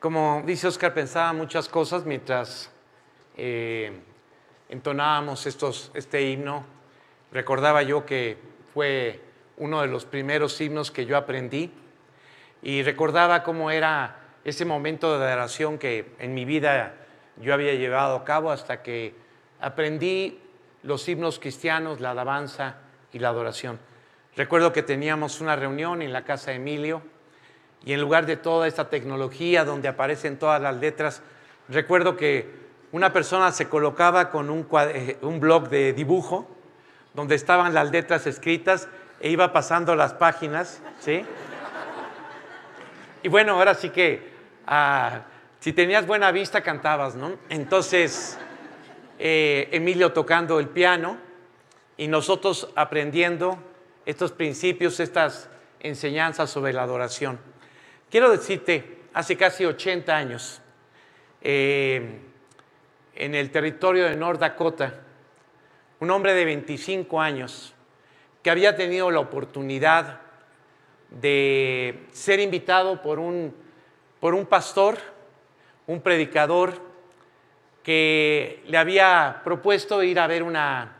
Como dice Oscar, pensaba muchas cosas mientras eh, entonábamos este himno. Recordaba yo que fue uno de los primeros himnos que yo aprendí y recordaba cómo era ese momento de adoración que en mi vida yo había llevado a cabo hasta que aprendí los himnos cristianos, la alabanza y la adoración. Recuerdo que teníamos una reunión en la casa de Emilio y en lugar de toda esta tecnología donde aparecen todas las letras, recuerdo que una persona se colocaba con un, eh, un blog de dibujo donde estaban las letras escritas e iba pasando las páginas, ¿sí? Y bueno, ahora sí que ah, si tenías buena vista cantabas, ¿no? Entonces, eh, Emilio tocando el piano y nosotros aprendiendo estos principios, estas enseñanzas sobre la adoración. Quiero decirte, hace casi 80 años, eh, en el territorio de North Dakota, un hombre de 25 años que había tenido la oportunidad de ser invitado por un, por un pastor, un predicador, que le había propuesto ir a ver una,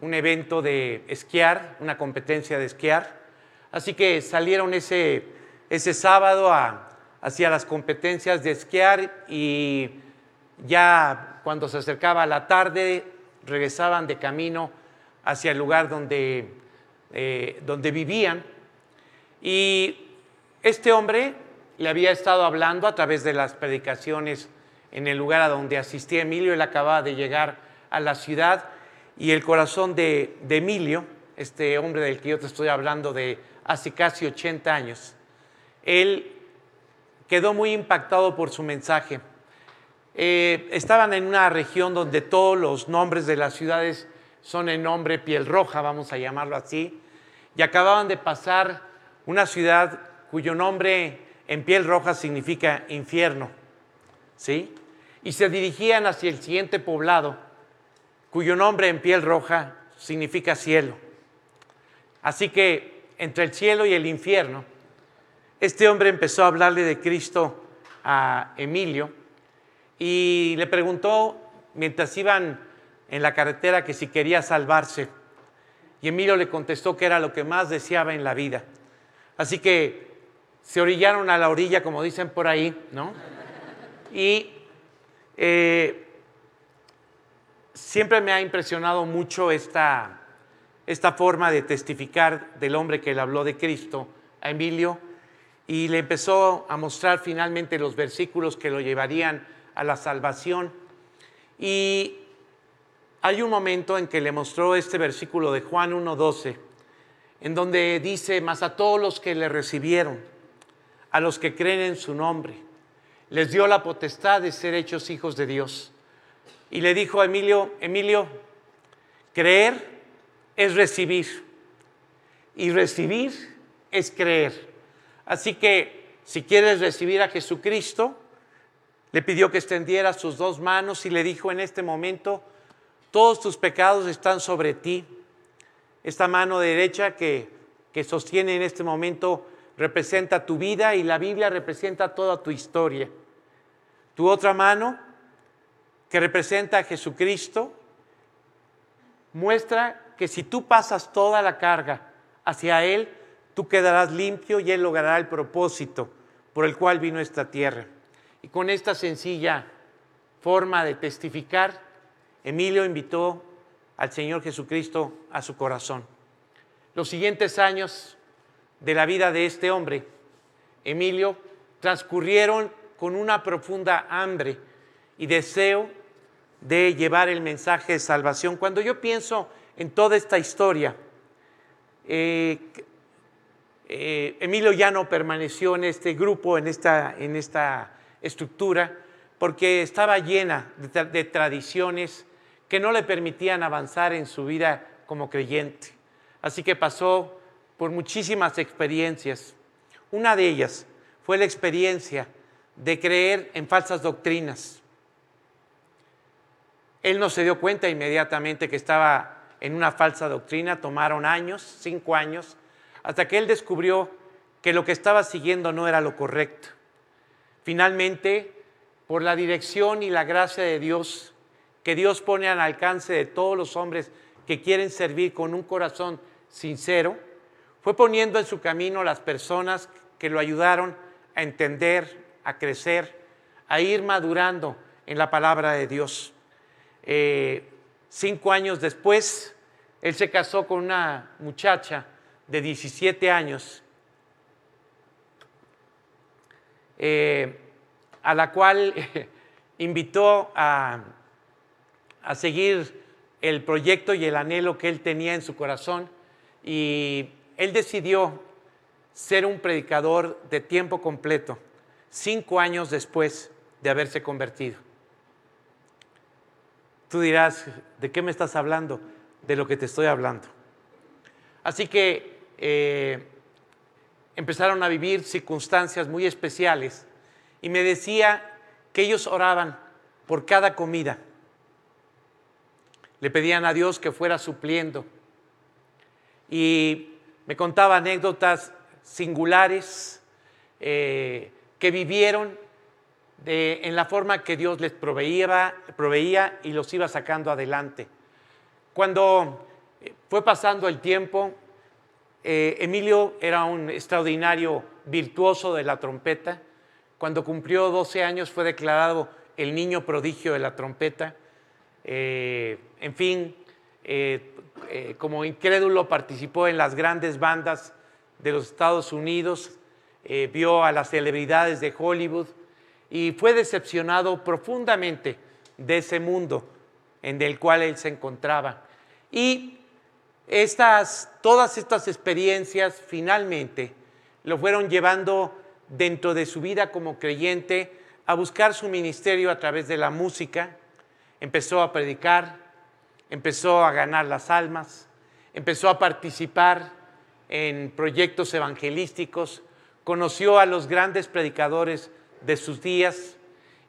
un evento de esquiar, una competencia de esquiar. Así que salieron ese, ese sábado a, hacia las competencias de esquiar y ya cuando se acercaba la tarde regresaban de camino hacia el lugar donde, eh, donde vivían. Y este hombre le había estado hablando a través de las predicaciones en el lugar a donde asistía Emilio. Él acababa de llegar a la ciudad y el corazón de, Emilio, este hombre del que yo te estoy hablando de hace casi 80 años, él quedó muy impactado por su mensaje. Eh, estaban en una región donde todos los nombres de las ciudades son en nombre piel roja, vamos a llamarlo así, y acababan de pasar una ciudad cuyo nombre en piel roja significa infierno, ¿sí? Y se dirigían hacia el siguiente poblado, cuyo nombre en piel roja significa cielo. Así que entre el cielo y el infierno, este hombre empezó a hablarle de Cristo a Emilio, y le preguntó mientras iban en la carretera que si quería salvarse. Y Emilio le contestó que era lo que más deseaba en la vida. Así que se orillaron a la orilla, como dicen por ahí, ¿no? Y eh, siempre me ha impresionado mucho esta, esta forma de testificar del hombre que le habló de Cristo a Emilio y le empezó a mostrar finalmente los versículos que lo llevarían a la salvación. Y hay un momento en que le mostró este versículo de Juan 1.12, en donde dice, más a todos los que le recibieron, a los que creen en su nombre, les dio la potestad de ser hechos hijos de Dios. Y le dijo a Emilio, Emilio, creer es recibir y recibir es creer. Así que si quieres recibir a Jesucristo, le pidió que extendiera sus dos manos y le dijo en este momento, todos tus pecados están sobre ti. Esta mano derecha que, que sostiene en este momento representa tu vida y la Biblia representa toda tu historia. Tu otra mano, que representa a Jesucristo, muestra que si tú pasas toda la carga hacia Él, tú quedarás limpio y Él logrará el propósito por el cual vino esta tierra. Y con esta sencilla forma de testificar, Emilio invitó al Señor Jesucristo a su corazón. Los siguientes años de la vida de este hombre, Emilio, transcurrieron con una profunda hambre y deseo de llevar el mensaje de salvación. Cuando yo pienso en toda esta historia, eh, eh, Emilio ya no permaneció en este grupo, en esta, en esta estructura porque estaba llena de, tradiciones que no le permitían avanzar en su vida como creyente. Así que pasó por muchísimas experiencias. Una de ellas fue la experiencia de creer en falsas doctrinas. Él no se dio cuenta inmediatamente que estaba en una falsa doctrina, tomaron años, cinco años, hasta que él descubrió que lo que estaba siguiendo no era lo correcto. Finalmente, por la dirección y la gracia de Dios, que Dios pone al alcance de todos los hombres que quieren servir con un corazón sincero, fue poniendo en su camino las personas que lo ayudaron a entender, a crecer, a ir madurando en la palabra de Dios. Eh, cinco años después, él se casó con una muchacha de 17 años Eh, a la cual invitó a, a seguir el proyecto y el anhelo que él tenía en su corazón y él decidió ser un predicador de tiempo completo, cinco años después de haberse convertido. Tú dirás, ¿de qué me estás hablando? De lo que te estoy hablando. Así que eh, empezaron a vivir circunstancias muy especiales y me decía que ellos oraban por cada comida. Le pedían a Dios que fuera supliendo. Y me contaba anécdotas singulares eh, que vivieron en la forma que Dios les proveía, proveía y los iba sacando adelante. Cuando fue pasando el tiempo, eh, Emilio era un extraordinario virtuoso de la trompeta. Cuando cumplió 12 años fue declarado el niño prodigio de la trompeta. Eh, en fin, eh, como incrédulo participó en las grandes bandas de los Estados Unidos, vio a las celebridades de Hollywood y fue decepcionado profundamente de ese mundo en el cual él se encontraba. Y estas, todas estas experiencias finalmente lo fueron llevando dentro de su vida como creyente a buscar su ministerio a través de la música. Empezó a predicar, empezó a ganar las almas, empezó a participar en proyectos evangelísticos, conoció a los grandes predicadores de sus días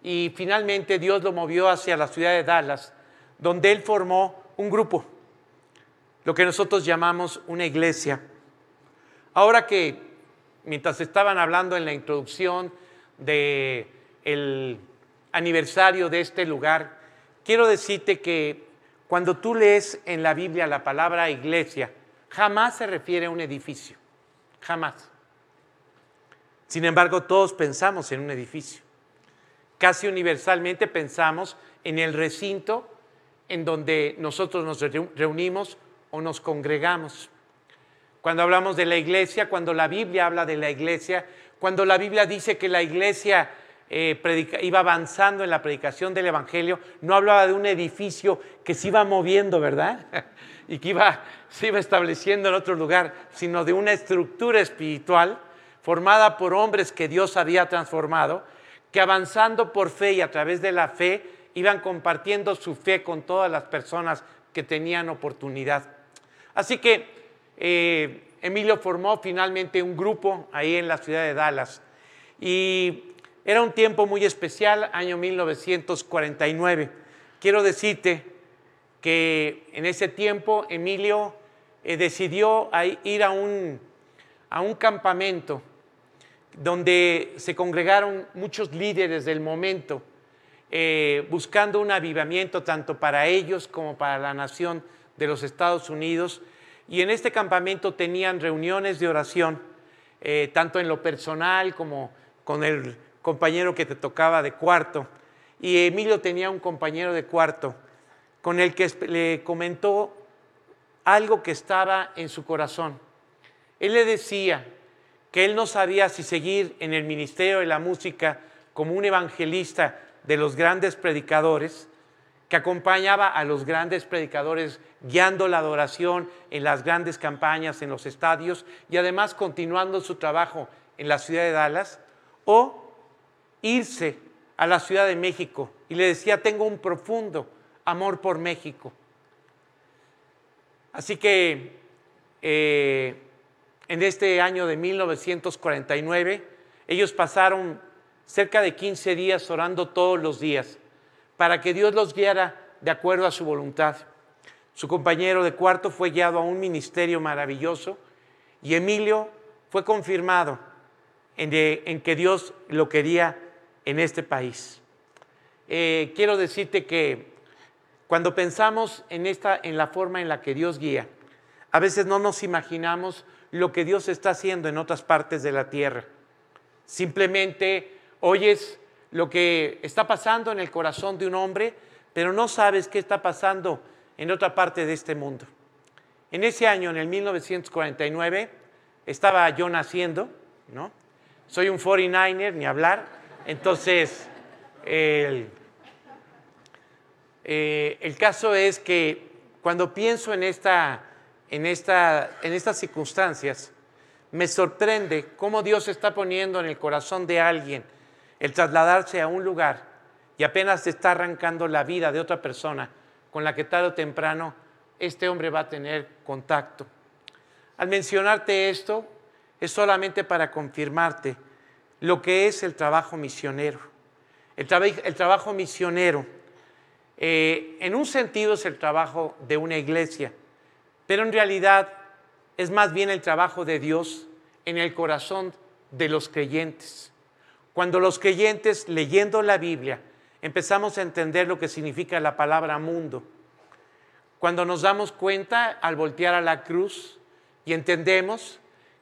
y finalmente Dios lo movió hacia la ciudad de Dallas, donde él formó un grupo lo que nosotros llamamos una iglesia. Ahora que, mientras estaban hablando en la introducción del el aniversario de este lugar, quiero decirte que cuando tú lees en la Biblia la palabra iglesia, jamás se refiere a un edificio, jamás. Sin embargo, todos pensamos en un edificio. Casi universalmente pensamos en el recinto en donde nosotros nos reunimos o nos congregamos. Cuando hablamos de la iglesia, cuando la Biblia habla de la iglesia, cuando la Biblia dice que la iglesia eh, iba avanzando en la predicación del Evangelio, no hablaba de un edificio que se iba moviendo, ¿verdad? y que iba, se iba estableciendo en otro lugar, sino de una estructura espiritual formada por hombres que Dios había transformado, que avanzando por fe y a través de la fe iban compartiendo su fe con todas las personas que tenían oportunidad. Así que eh, Emilio formó finalmente un grupo ahí en la ciudad de Dallas. Y era un tiempo muy especial, año 1949. Quiero decirte que en ese tiempo Emilio eh, decidió ir a un, a un campamento donde se congregaron muchos líderes del momento, eh, buscando un avivamiento tanto para ellos como para la nación de los Estados Unidos y en este campamento tenían reuniones de oración, eh, tanto en lo personal como con el compañero que te tocaba de cuarto. Y Emilio tenía un compañero de cuarto con el que le comentó algo que estaba en su corazón. Él le decía que él no sabía si seguir en el ministerio de la música como un evangelista de los grandes predicadores, que acompañaba a los grandes predicadores guiando la adoración en las grandes campañas, en los estadios y además continuando su trabajo en la ciudad de Dallas, o irse a la Ciudad de México y le decía, tengo un profundo amor por México. Así que eh, en este año de 1949, ellos pasaron cerca de 15 días orando todos los días para que Dios los guiara de acuerdo a su voluntad. Su compañero de cuarto fue guiado a un ministerio maravilloso y Emilio fue confirmado en, que Dios lo quería en este país. Eh, quiero decirte que cuando pensamos en, esta, en la forma en la que Dios guía, a veces no nos imaginamos lo que Dios está haciendo en otras partes de la tierra. Simplemente oyes lo que está pasando en el corazón de un hombre, pero no sabes qué está pasando en otra parte de este mundo. En ese año, en el 1949, estaba yo naciendo, ¿no? Soy un 49er, ni hablar. Entonces, el, eh, el caso es que cuando pienso en, esta, en, esta, en estas circunstancias, me sorprende cómo Dios está poniendo en el corazón de alguien el trasladarse a un lugar y apenas está arrancando la vida de otra persona con la que tarde o temprano este hombre va a tener contacto. Al mencionarte esto, es solamente para confirmarte lo que es el trabajo misionero. El, el trabajo misionero, eh, en un sentido es el trabajo de una iglesia, pero en realidad es más bien el trabajo de Dios en el corazón de los creyentes. Cuando los creyentes, leyendo la Biblia, empezamos a entender lo que significa la palabra mundo, cuando nos damos cuenta al voltear a la cruz y entendemos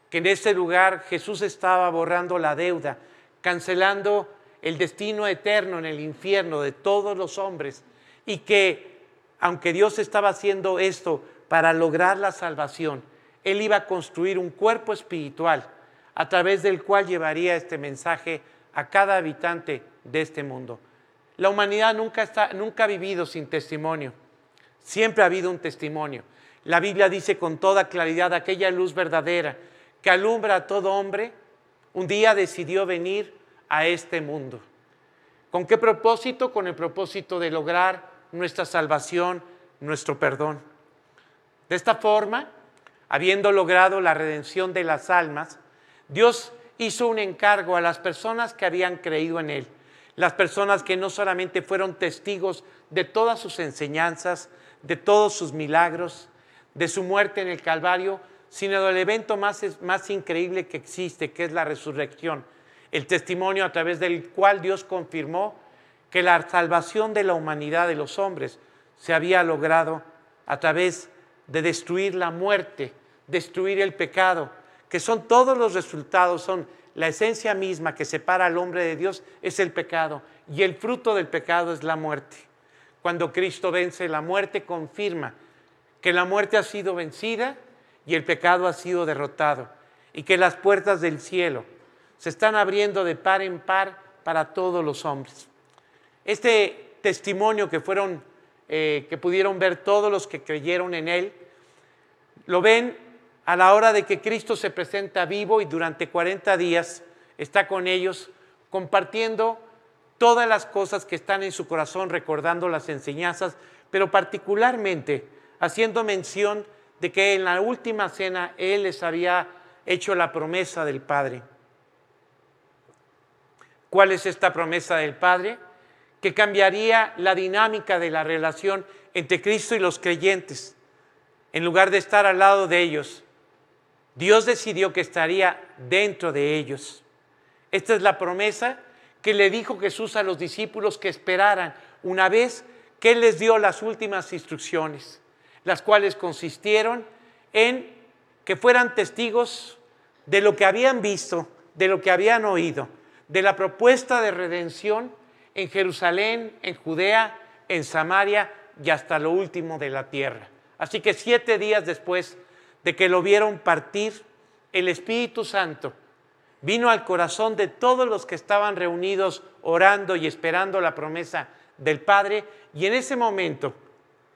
que en ese lugar Jesús estaba borrando la deuda, cancelando el destino eterno en el infierno de todos los hombres y que aunque Dios estaba haciendo esto para lograr la salvación, Él iba a construir un cuerpo espiritual a través del cual llevaría este mensaje a cada habitante de este mundo. La humanidad nunca, está, nunca ha vivido sin testimonio. Siempre ha habido un testimonio. La Biblia dice con toda claridad, aquella luz verdadera que alumbra a todo hombre, un día decidió venir a este mundo. ¿Con qué propósito? Con el propósito de lograr nuestra salvación, nuestro perdón. De esta forma, habiendo logrado la redención de las almas, Dios hizo un encargo a las personas que habían creído en Él, las personas que no solamente fueron testigos de todas sus enseñanzas, de todos sus milagros, de su muerte en el Calvario, sino del evento más, más increíble que existe, que es la resurrección, el testimonio a través del cual Dios confirmó que la salvación de la humanidad, de los hombres, se había logrado a través de destruir la muerte, destruir el pecado, que son todos los resultados, son la esencia misma que separa al hombre de Dios, es el pecado, y el fruto del pecado es la muerte. Cuando Cristo vence la muerte, confirma que la muerte ha sido vencida y el pecado ha sido derrotado y que las puertas del cielo se están abriendo de par en par para todos los hombres. Este testimonio que fueron, eh, que pudieron ver todos los que creyeron en él, lo ven a la hora de que Cristo se presenta vivo y durante 40 días está con ellos compartiendo todas las cosas que están en su corazón, recordando las enseñanzas, pero particularmente haciendo mención de que en la última cena Él les había hecho la promesa del Padre. ¿Cuál es esta promesa del Padre? Que cambiaría la dinámica de la relación entre Cristo y los creyentes. En lugar de estar al lado de ellos, Dios decidió que estaría dentro de ellos. Esta es la promesa que le dijo Jesús a los discípulos que esperaran una vez que Él les dio las últimas instrucciones, las cuales consistieron en que fueran testigos de lo que habían visto, de lo que habían oído, de la propuesta de redención en Jerusalén, en Judea, en Samaria y hasta lo último de la tierra. Así que siete días después de que lo vieron partir, el Espíritu Santo vino al corazón de todos los que estaban reunidos orando y esperando la promesa del Padre y en ese momento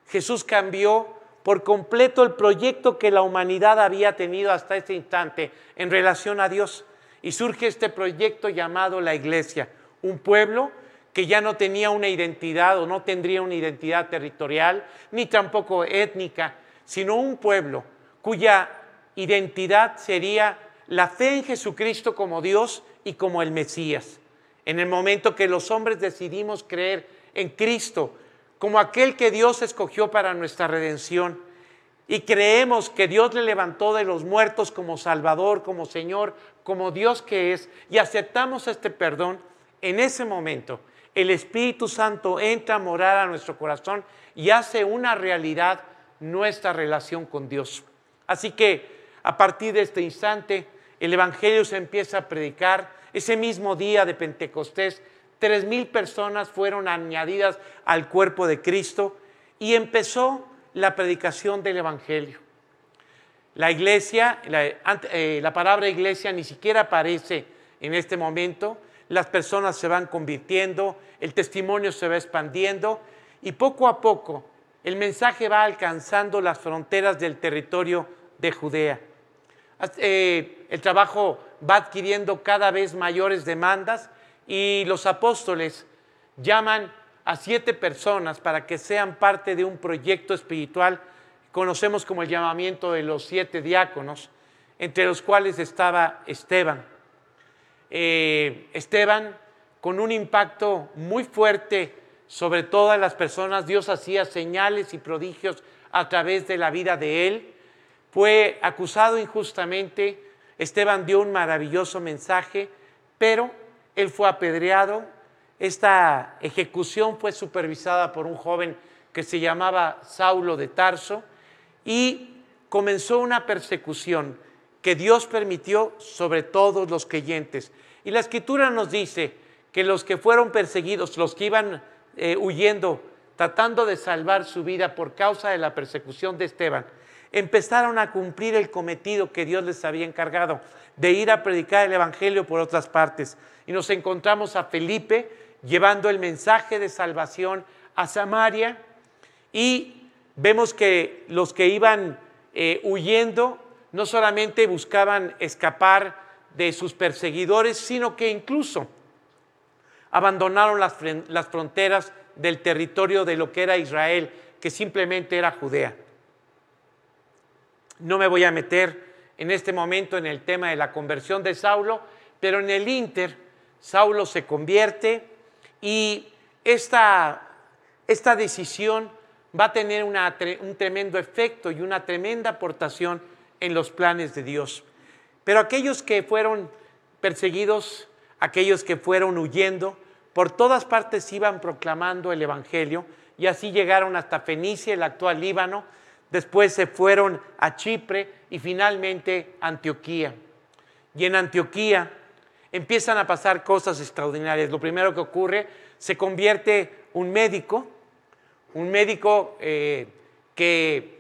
Jesús cambió por completo el proyecto que la humanidad había tenido hasta este instante en relación a Dios. Y surge este proyecto llamado la iglesia, un pueblo que ya no tenía una identidad o no tendría una identidad territorial, ni tampoco étnica, sino un pueblo cuya identidad sería la fe en Jesucristo como Dios y como el Mesías. En el momento que los hombres decidimos creer en Cristo como aquel que Dios escogió para nuestra redención y creemos que Dios le levantó de los muertos como Salvador, como Señor, como Dios que es, y aceptamos este perdón, en ese momento el Espíritu Santo entra a morar a nuestro corazón y hace una realidad nuestra relación con Dios. Así que a partir de este instante, el Evangelio se empieza a predicar. Ese mismo día de Pentecostés, tres mil personas fueron añadidas al cuerpo de Cristo y empezó la predicación del Evangelio. La iglesia, la, eh, la palabra iglesia ni siquiera aparece en este momento. Las personas se van convirtiendo, el testimonio se va expandiendo y poco a poco el mensaje va alcanzando las fronteras del territorio de Judea. Eh, el trabajo va adquiriendo cada vez mayores demandas y los apóstoles llaman a siete personas para que sean parte de un proyecto espiritual, conocemos como el llamamiento de los siete diáconos, entre los cuales estaba Esteban. Eh, Esteban con un impacto muy fuerte sobre todas las personas. Dios hacía señales y prodigios a través de la vida de él. Fue acusado injustamente. Esteban dio un maravilloso mensaje, pero él fue apedreado. Esta ejecución fue supervisada por un joven que se llamaba Saulo de Tarso y comenzó una persecución que Dios permitió sobre todos los creyentes. Y la escritura nos dice que los que fueron perseguidos, los que iban eh, huyendo, tratando de salvar su vida por causa de la persecución de Esteban, empezaron a cumplir el cometido que Dios les había encargado de ir a predicar el Evangelio por otras partes. Y nos encontramos a Felipe llevando el mensaje de salvación a Samaria y vemos que los que iban eh, huyendo no solamente buscaban escapar de sus perseguidores, sino que incluso abandonaron las, las fronteras del territorio de lo que era Israel, que simplemente era Judea. No me voy a meter en este momento en el tema de la conversión de Saulo, pero en el Inter, Saulo se convierte y esta, esta decisión va a tener un tremendo efecto y una tremenda aportación en los planes de Dios. Pero aquellos que fueron perseguidos, aquellos que fueron huyendo, por todas partes iban proclamando el Evangelio y así llegaron hasta Fenicia, el actual Líbano, después se fueron a Chipre y finalmente Antioquía. Y en Antioquía empiezan a pasar cosas extraordinarias. Lo primero que ocurre, se convierte un médico, un médico eh, que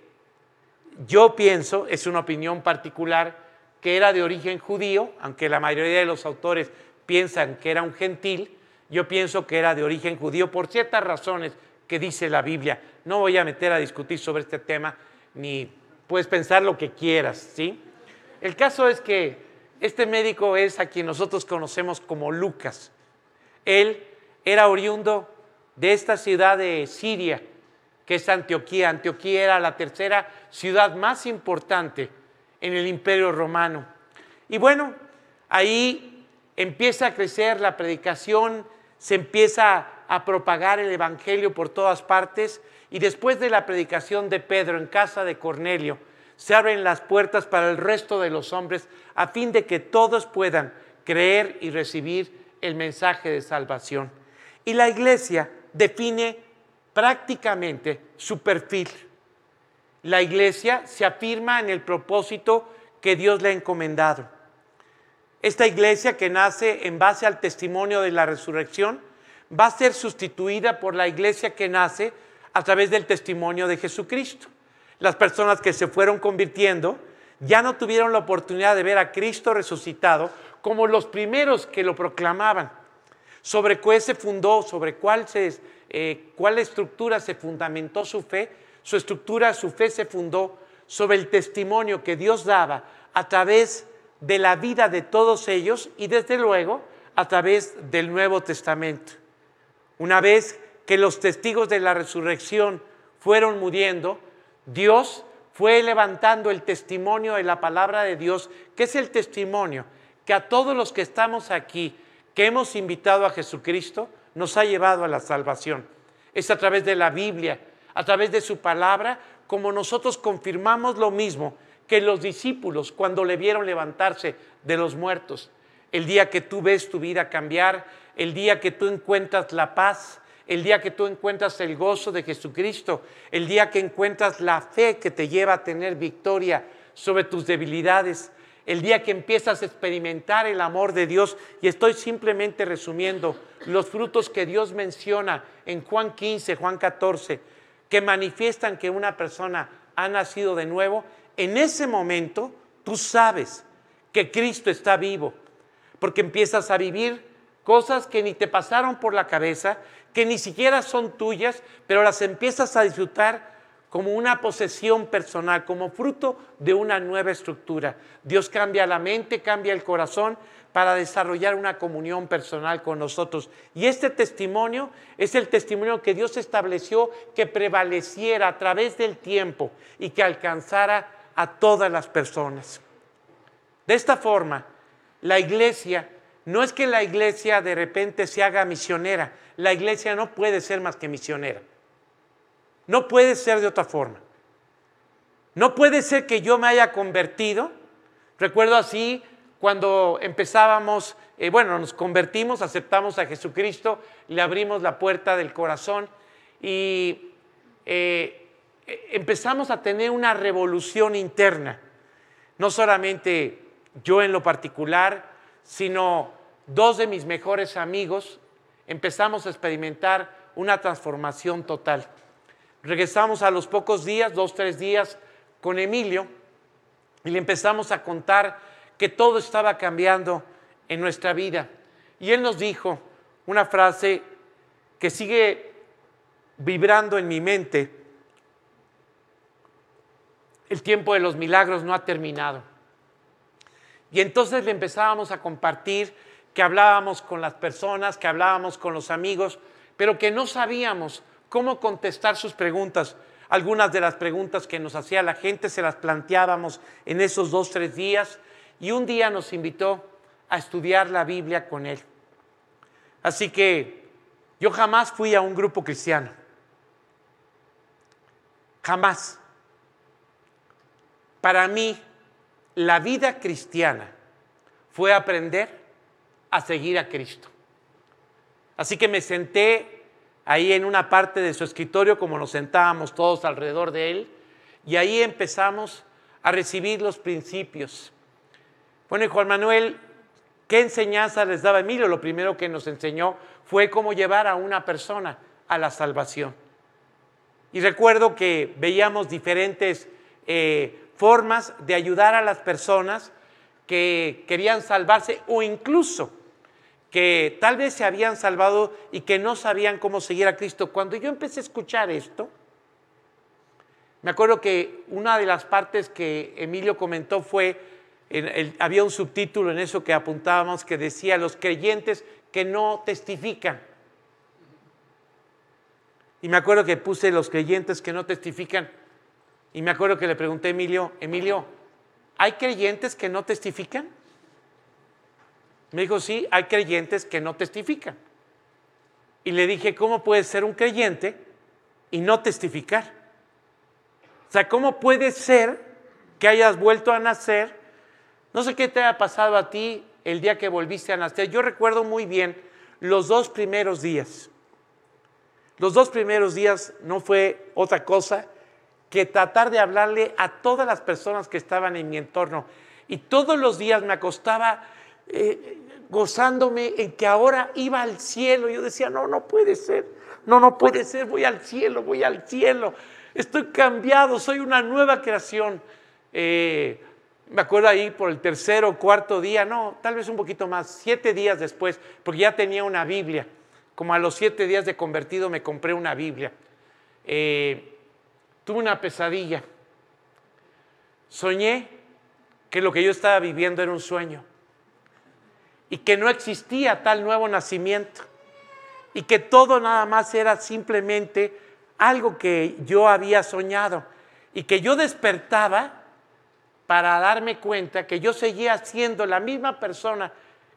yo pienso, es una opinión particular, que era de origen judío, aunque la mayoría de los autores piensan que era un gentil, yo pienso que era de origen judío por ciertas razones que dice la Biblia. No voy a meter a discutir sobre este tema, ni puedes pensar lo que quieras, ¿sí? El caso es que este médico es a quien nosotros conocemos como Lucas. Él era oriundo de esta ciudad de Siria, que es Antioquía. Antioquía era la tercera ciudad más importante en el imperio romano. Y bueno, ahí empieza a crecer la predicación, se empieza a propagar el Evangelio por todas partes y después de la predicación de Pedro en casa de Cornelio, se abren las puertas para el resto de los hombres a fin de que todos puedan creer y recibir el mensaje de salvación. Y la iglesia define prácticamente su perfil. La iglesia se afirma en el propósito que Dios le ha encomendado. Esta iglesia que nace en base al testimonio de la resurrección va a ser sustituida por la iglesia que nace a través del testimonio de Jesucristo. Las personas que se fueron convirtiendo ya no tuvieron la oportunidad de ver a Cristo resucitado como los primeros que lo proclamaban. Sobre cuál se fundó, sobre cuál, se, eh, cuál estructura se fundamentó su fe, su estructura, su fe se fundó sobre el testimonio que Dios daba a través de la vida de todos ellos y desde luego a través del Nuevo Testamento. Una vez que los testigos de la resurrección fueron muriendo, Dios fue levantando el testimonio de la palabra de Dios, que es el testimonio que a todos los que estamos aquí, que hemos invitado a Jesucristo, nos ha llevado a la salvación. Es a través de la Biblia, a través de su palabra, como nosotros confirmamos lo mismo que los discípulos cuando le vieron levantarse de los muertos. el día que tú ves tu vida cambiar, el día que tú encuentras la paz, el día que tú encuentras el gozo de Jesucristo, el día que encuentras la fe que te lleva a tener victoria sobre tus debilidades, el día que empiezas a experimentar el amor de Dios. Y estoy simplemente resumiendo los frutos que Dios menciona en Juan 15, Juan 14, que manifiestan que una persona ha nacido de nuevo. En ese momento tú sabes que Cristo está vivo, porque empiezas a vivir cosas que ni te pasaron por la cabeza, que ni siquiera son tuyas, pero las empiezas a disfrutar como una posesión personal, como fruto de una nueva estructura. Dios cambia la mente, cambia el corazón para desarrollar una comunión personal con nosotros. Y este testimonio es el testimonio que Dios estableció que prevaleciera a través del tiempo y que alcanzara a todas las personas. De esta forma, la iglesia no es que la iglesia de repente se haga misionera, la iglesia no puede ser más que misionera. No puede ser de otra forma. No puede ser que yo me haya convertido. Recuerdo así cuando empezábamos, eh, bueno, nos convertimos, aceptamos a Jesucristo, le abrimos la puerta del corazón y eh, empezamos a tener una revolución interna. No solamente yo en lo particular, sino dos de mis mejores amigos empezamos a experimentar una transformación total. Regresamos a los pocos días, dos, tres días, con Emilio y le empezamos a contar que todo estaba cambiando en nuestra vida. Y él nos dijo una frase que sigue vibrando en mi mente. El tiempo de los milagros no ha terminado. Y entonces le empezábamos a compartir que hablábamos con las personas, que hablábamos con los amigos, pero que no sabíamos cómo contestar sus preguntas. Algunas de las preguntas que nos hacía la gente se las planteábamos en esos dos, tres días y un día nos invitó a estudiar la Biblia con él. Así que yo jamás fui a un grupo cristiano. Jamás. Para mí, la vida cristiana fue aprender a seguir a Cristo. Así que me senté ahí en una parte de su escritorio, como nos sentábamos todos alrededor de él, y ahí empezamos a recibir los principios. Bueno, y Juan Manuel, ¿qué enseñanza les daba Emilio? Lo primero que nos enseñó fue cómo llevar a una persona a la salvación. Y recuerdo que veíamos diferentes eh, formas de ayudar a las personas que querían salvarse o incluso que tal vez se habían salvado y que no sabían cómo seguir a Cristo. Cuando yo empecé a escuchar esto, me acuerdo que una de las partes que Emilio comentó fue, había un subtítulo en eso que apuntábamos que decía los creyentes que no testifican. Y me acuerdo que puse los creyentes que no testifican. Y me acuerdo que le pregunté a Emilio, Emilio, ¿hay creyentes que no testifican? Me dijo, sí, hay creyentes que no testifican. Y le dije, ¿cómo puedes ser un creyente y no testificar? O sea, ¿cómo puede ser que hayas vuelto a nacer? No sé qué te ha pasado a ti el día que volviste a nacer. Yo recuerdo muy bien los dos primeros días. Los dos primeros días no fue otra cosa que tratar de hablarle a todas las personas que estaban en mi entorno. Y todos los días me acostaba eh, gozándome en que ahora iba al cielo. Yo decía, no, no puede ser, no, no puede ser, voy al cielo, voy al cielo. Estoy cambiado, soy una nueva creación. Eh, me acuerdo ahí por el tercer o cuarto día, no, tal vez un poquito más, siete días después, porque ya tenía una Biblia. Como a los siete días de convertido me compré una Biblia. Eh, tuve una pesadilla. Soñé que lo que yo estaba viviendo era un sueño y que no existía tal nuevo nacimiento y que todo nada más era simplemente algo que yo había soñado y que yo despertaba para darme cuenta que yo seguía siendo la misma persona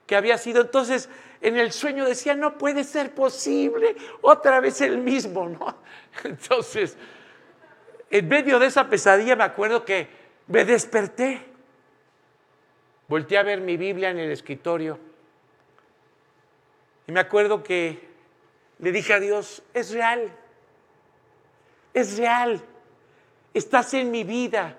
que había sido. Entonces, en el sueño decía, no puede ser posible, otra vez el mismo, ¿no? Entonces, en medio de esa pesadilla me acuerdo que me desperté. Volté a ver mi Biblia en el escritorio. Y me acuerdo que le dije a Dios, es real, es real, estás en mi vida,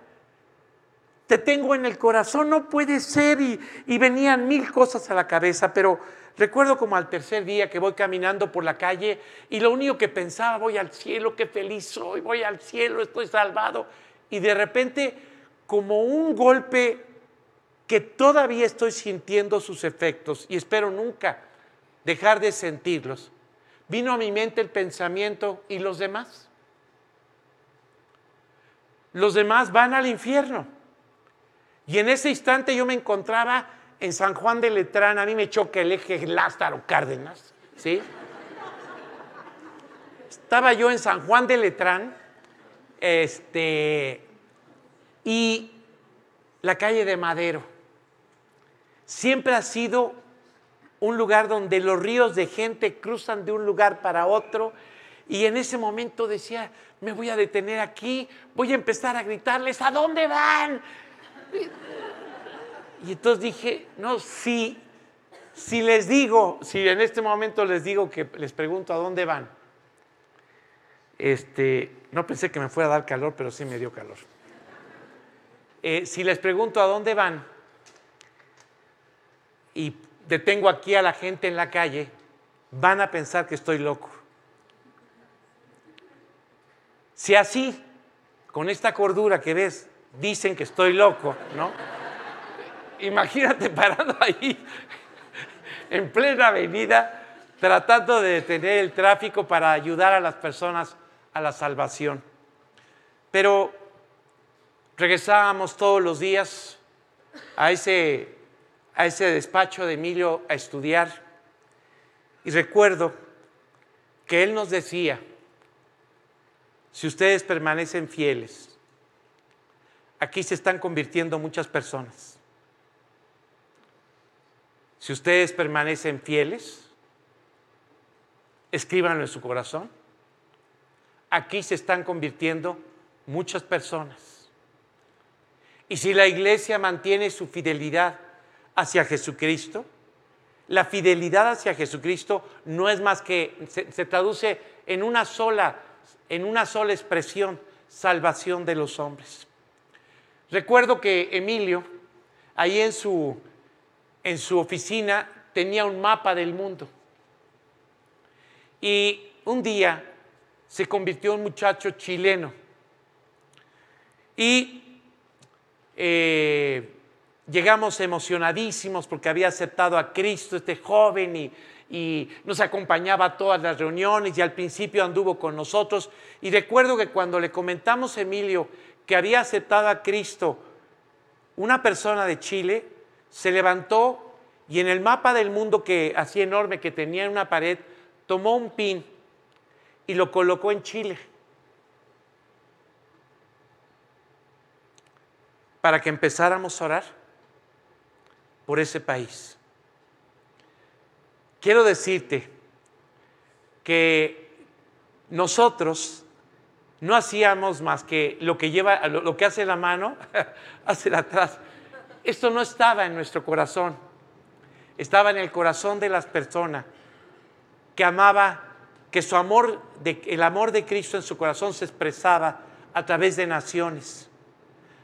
te tengo en el corazón, no puede ser. Y, venían mil cosas a la cabeza, pero recuerdo como al tercer día que voy caminando por la calle y lo único que pensaba, voy al cielo, qué feliz soy, voy al cielo, estoy salvado. Y de repente, como un golpe que todavía estoy sintiendo sus efectos y espero nunca dejar de sentirlos, vino a mi mente el pensamiento, ¿y los demás? Los demás van al infierno. Y en ese instante yo me encontraba en San Juan de Letrán, a mí me choca el eje Lázaro Cárdenas, ¿sí? Estaba yo en San Juan de Letrán, este, y la calle de Madero. Siempre ha sido un lugar donde los ríos de gente cruzan de un lugar para otro. Y en ese momento decía, me voy a detener aquí, voy a empezar a gritarles, ¿a dónde van? Y entonces dije, no, si, si les digo, si en este momento les digo que les pregunto a dónde van, este, no pensé que me fuera a dar calor, pero sí me dio calor. Eh, si les pregunto a dónde van y detengo aquí a la gente en la calle, van a pensar que estoy loco. Si así, con esta cordura que ves, dicen que estoy loco, ¿no? Imagínate parando ahí en plena avenida tratando de detener el tráfico para ayudar a las personas a la salvación. Pero regresábamos todos los días a ese, a ese despacho de Emilio a estudiar y recuerdo que él nos decía, si ustedes permanecen fieles, aquí se están convirtiendo muchas personas. Si ustedes permanecen fieles, escríbanlo en su corazón. Aquí se están convirtiendo muchas personas. Y si la iglesia mantiene su fidelidad hacia Jesucristo, la fidelidad hacia Jesucristo no es más que, se, se, traduce en una sola, en una sola expresión, salvación de los hombres. Recuerdo que Emilio, ahí en su, en su oficina tenía un mapa del mundo. Y un día se convirtió en un muchacho chileno. Y eh, llegamos emocionadísimos porque había aceptado a Cristo, este joven, y, y nos acompañaba a todas las reuniones y al principio anduvo con nosotros. Y recuerdo que cuando le comentamos a Emilio que había aceptado a Cristo, una persona de Chile, se levantó y en el mapa del mundo que así enorme que tenía en una pared, tomó un pin y lo colocó en Chile. Para que empezáramos a orar por ese país. Quiero decirte que nosotros no hacíamos más que lo que lleva, lo que hace la mano, hace atrás. Esto no estaba en nuestro corazón, estaba en el corazón de las personas que amaba, que su amor, el amor de Cristo en su corazón se expresaba a través de naciones,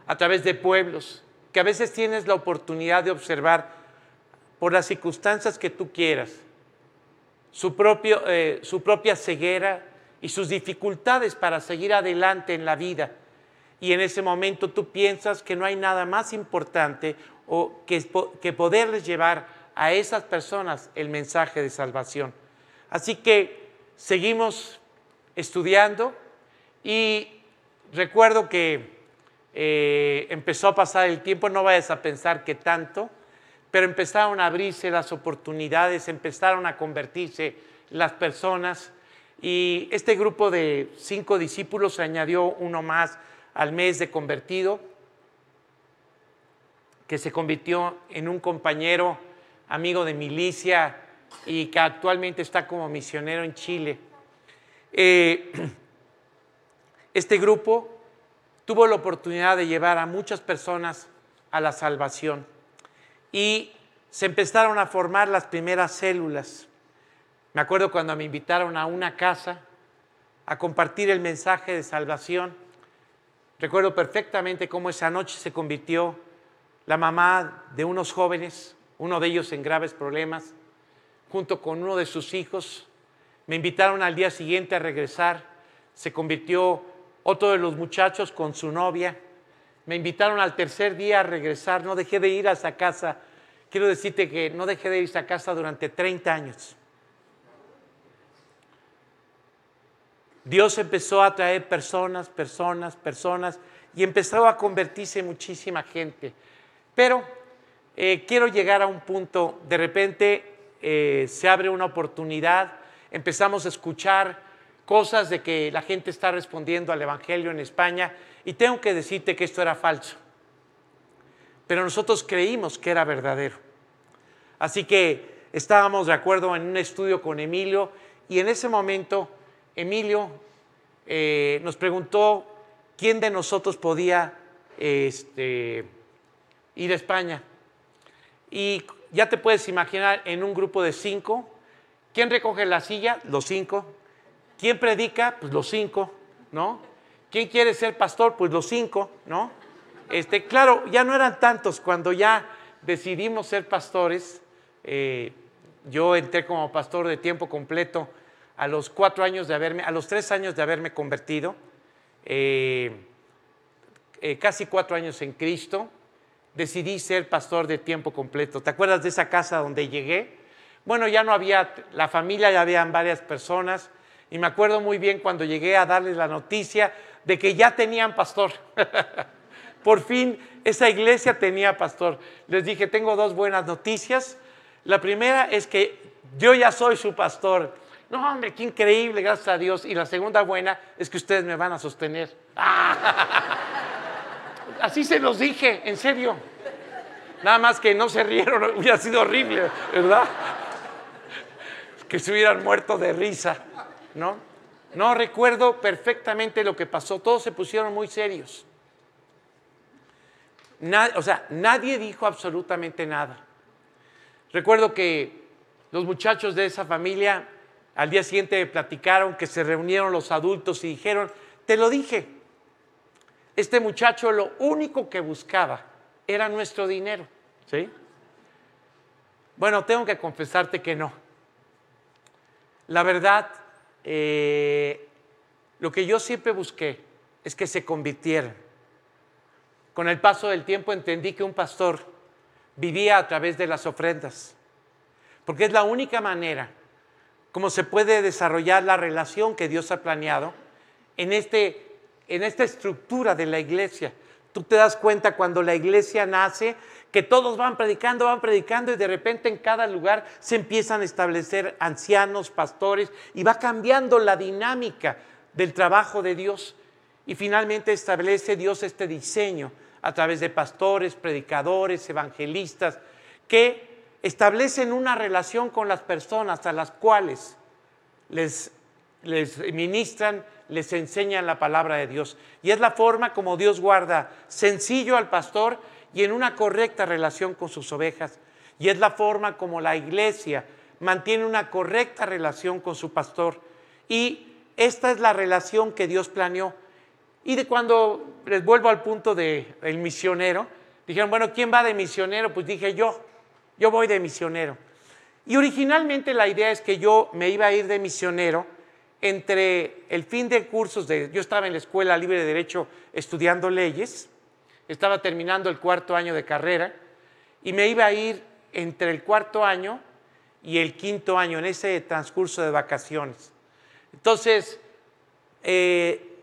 a través de pueblos, que a veces tienes la oportunidad de observar por las circunstancias que tú quieras, su, eh, su propia ceguera y sus dificultades para seguir adelante en la vida y en ese momento tú piensas que no hay nada más importante o que, que poderles llevar a esas personas el mensaje de salvación. Así que seguimos estudiando y recuerdo que eh, empezó a pasar el tiempo, no vayas a pensar que tanto, pero empezaron a abrirse las oportunidades, empezaron a convertirse las personas y este grupo de cinco discípulos se añadió uno más al mes de convertido, que se convirtió en un compañero amigo de milicia y que actualmente está como misionero en Chile. Eh, este grupo tuvo la oportunidad de llevar a muchas personas a la salvación y se empezaron a formar las primeras células. Me acuerdo cuando me invitaron a una casa a compartir el mensaje de salvación. Recuerdo perfectamente cómo esa noche se convirtió la mamá de unos jóvenes, uno de ellos en graves problemas, junto con uno de sus hijos. Me invitaron al día siguiente a regresar. Se convirtió otro de los muchachos con su novia. Me invitaron al tercer día a regresar. No dejé de ir a esa casa. Quiero decirte que no dejé de ir a esa casa durante 30 años. Dios empezó a traer personas, personas, personas y empezó a convertirse en muchísima gente. Pero eh, quiero llegar a un punto, de repente eh, se abre una oportunidad, empezamos a escuchar cosas de que la gente está respondiendo al Evangelio en España y tengo que decirte que esto era falso. Pero nosotros creímos que era verdadero. Así que estábamos de acuerdo en un estudio con Emilio y en ese momento Emilio eh, nos preguntó quién de nosotros podía este, ir a España. Y ya te puedes imaginar en un grupo de cinco, ¿quién recoge la silla? Los cinco. ¿Quién predica? Pues los cinco, ¿no? ¿Quién quiere ser pastor? Pues los cinco, ¿no? Este, claro, ya no eran tantos cuando ya decidimos ser pastores. Eh, yo entré como pastor de tiempo completo a los cuatro años de haberme, a los tres años de haberme convertido, eh, eh, casi cuatro años en Cristo, decidí ser pastor de tiempo completo. ¿Te acuerdas de esa casa donde llegué? Bueno, ya no había, la familia ya habían varias personas, y me acuerdo muy bien cuando llegué a darles la noticia de que ya tenían pastor. Por fin esa iglesia tenía pastor. Les dije, tengo dos buenas noticias. La primera es que yo ya soy su pastor. No, hombre, qué increíble, gracias a Dios. Y la segunda buena es que ustedes me van a sostener. Así se los dije, en serio. Nada más que no se rieron, hubiera sido horrible, ¿verdad? Que se hubieran muerto de risa, ¿no? No recuerdo perfectamente lo que pasó, todos se pusieron muy serios. o sea, nadie dijo absolutamente nada. Recuerdo que los muchachos de esa familia al día siguiente platicaron que se reunieron los adultos y dijeron, te lo dije, este muchacho lo único que buscaba era nuestro dinero. ¿Sí? Bueno, tengo que confesarte que no. La verdad, eh, lo que yo siempre busqué es que se convirtieran. Con el paso del tiempo entendí que un pastor vivía a través de las ofrendas, porque es la única manera cómo se puede desarrollar la relación que Dios ha planeado en, este, en esta estructura de la iglesia. Tú te das cuenta cuando la iglesia nace que todos van predicando, van predicando y de repente en cada lugar se empiezan a establecer ancianos, pastores y va cambiando la dinámica del trabajo de Dios. Y finalmente establece Dios este diseño a través de pastores, predicadores, evangelistas, que establecen una relación con las personas a las cuales les, les ministran, les enseñan la palabra de Dios. Y es la forma como Dios guarda sencillo al pastor y en una correcta relación con sus ovejas. Y es la forma como la iglesia mantiene una correcta relación con su pastor. Y esta es la relación que Dios planeó. Y de cuando les vuelvo al punto del el misionero, dijeron, bueno, ¿quién va de misionero? Pues dije yo. Yo voy de misionero. Y originalmente la idea es que yo me iba a ir de misionero entre el fin de cursos de, yo estaba en la Escuela Libre de Derecho estudiando leyes, estaba terminando el cuarto año de carrera y me iba a ir entre el cuarto año y el quinto año en ese transcurso de vacaciones. Entonces, eh,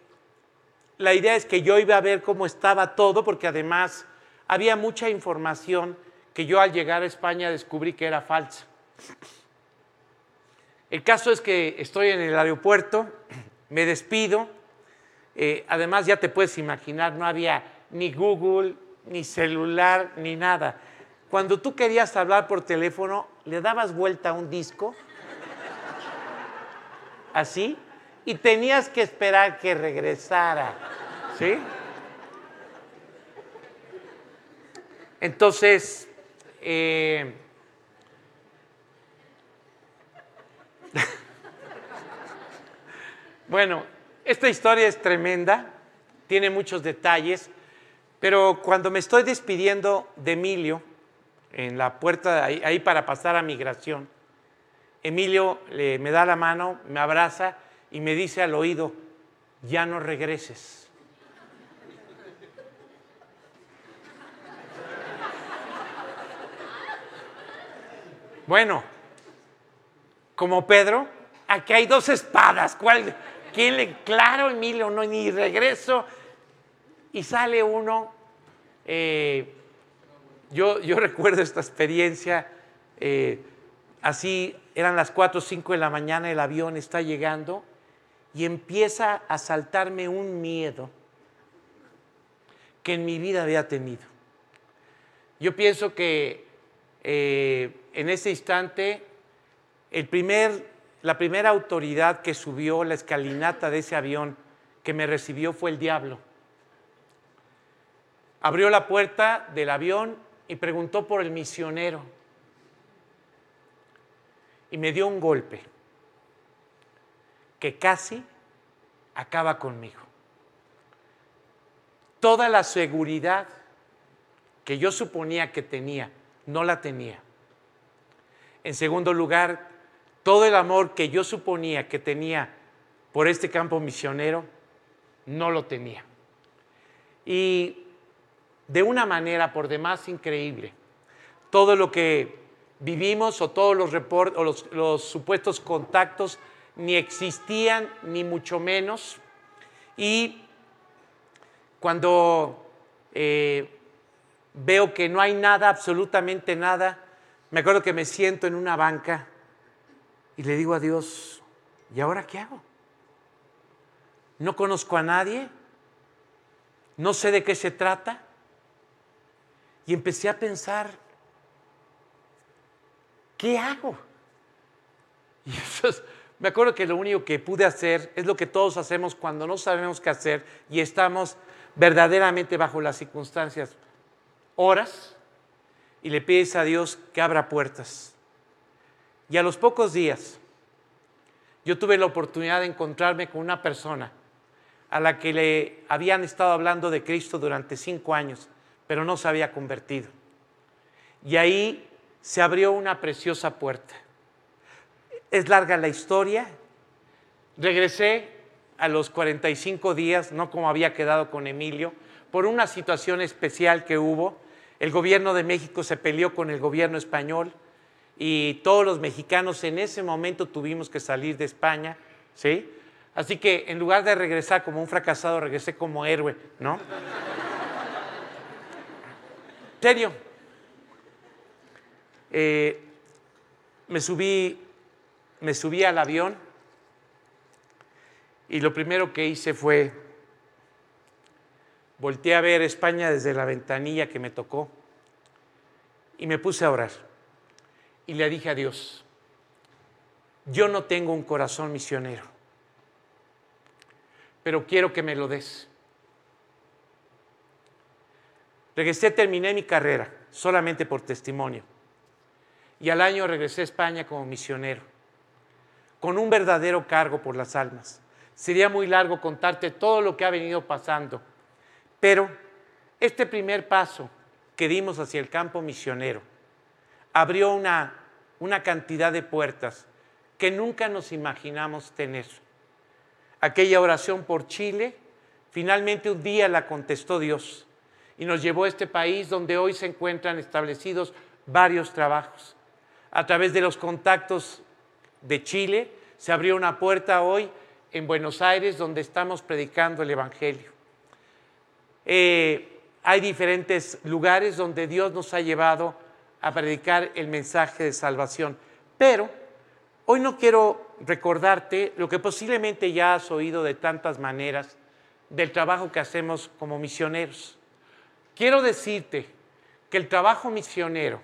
la idea es que yo iba a ver cómo estaba todo, porque además había mucha información que yo al llegar a España descubrí que era falsa. El caso es que estoy en el aeropuerto, me despido, eh, además ya te puedes imaginar, no había ni Google, ni celular, ni nada. Cuando tú querías hablar por teléfono, le dabas vuelta a un disco, así, y tenías que esperar que regresara, ¿sí? Entonces, eh, Bueno, esta historia es tremenda, tiene muchos detalles, pero cuando me estoy despidiendo de Emilio, en la puerta ahí, ahí para pasar a migración, Emilio me da la mano, me abraza y me dice al oído, ya no regreses. Bueno, como Pedro, aquí hay dos espadas. ¿Cuál? ¿Quién le? Claro, Emilio, no, ni regreso. Y sale uno. Eh, yo, yo, recuerdo esta experiencia. Eh, así eran las 4 o 5 de la mañana, el avión está llegando y empieza a saltarme un miedo que en mi vida había tenido. Yo pienso que eh, en ese instante la primera autoridad que subió la escalinata de ese avión que me recibió fue el diablo. Abrió la puerta del avión y preguntó por el misionero. Y me dio un golpe que casi acaba conmigo. Toda la seguridad que yo suponía que tenía, no la tenía. En segundo lugar, todo el amor que yo suponía que tenía por este campo misionero, no lo tenía. Y de una manera por demás increíble, todo lo que vivimos o todos los, o los supuestos contactos ni existían, ni mucho menos. Y cuando eh, veo que no hay nada, absolutamente nada, me acuerdo que me siento en una banca y le digo a Dios, ¿y ahora qué hago? No conozco a nadie, no sé de qué se trata. Y empecé a pensar, ¿qué hago? Y eso es, me acuerdo que lo único que pude hacer es lo que todos hacemos cuando no sabemos qué hacer y estamos verdaderamente bajo las circunstancias. Horas y le pides a Dios que abra puertas. Y a los pocos días yo tuve la oportunidad de encontrarme con una persona a la que le habían estado hablando de Cristo durante cinco años, pero no se había convertido. Y ahí se abrió una preciosa puerta. Es larga la historia. Regresé a los 45 días, no como había quedado con Emilio, por una situación especial que hubo. El gobierno de México se peleó con el gobierno español y todos los mexicanos en ese momento tuvimos que salir de España, ¿sí? Así que en lugar de regresar como un fracasado, regresé como héroe, ¿no? serio. Eh, me subí me subí al avión y lo primero que hice fue volteé a ver España desde la ventanilla que me tocó y me puse a orar. Y le dije a Dios, yo no tengo un corazón misionero, pero quiero que me lo des. Regresé, terminé mi carrera solamente por testimonio. Y al año regresé a España como misionero con un verdadero cargo por las almas. Sería muy largo contarte todo lo que ha venido pasando, pero este primer paso que dimos hacia el campo misionero abrió una, una cantidad de puertas que nunca nos imaginamos tener. Aquella oración por Chile, finalmente un día la contestó Dios y nos llevó a este país donde hoy se encuentran establecidos varios trabajos. A través de los contactos de Chile, se abrió una puerta hoy en Buenos Aires donde estamos predicando el Evangelio. Eh, hay diferentes lugares donde Dios nos ha llevado a predicar el mensaje de salvación. Pero hoy no quiero recordarte lo que posiblemente ya has oído de tantas maneras del trabajo que hacemos como misioneros. Quiero decirte que el trabajo misionero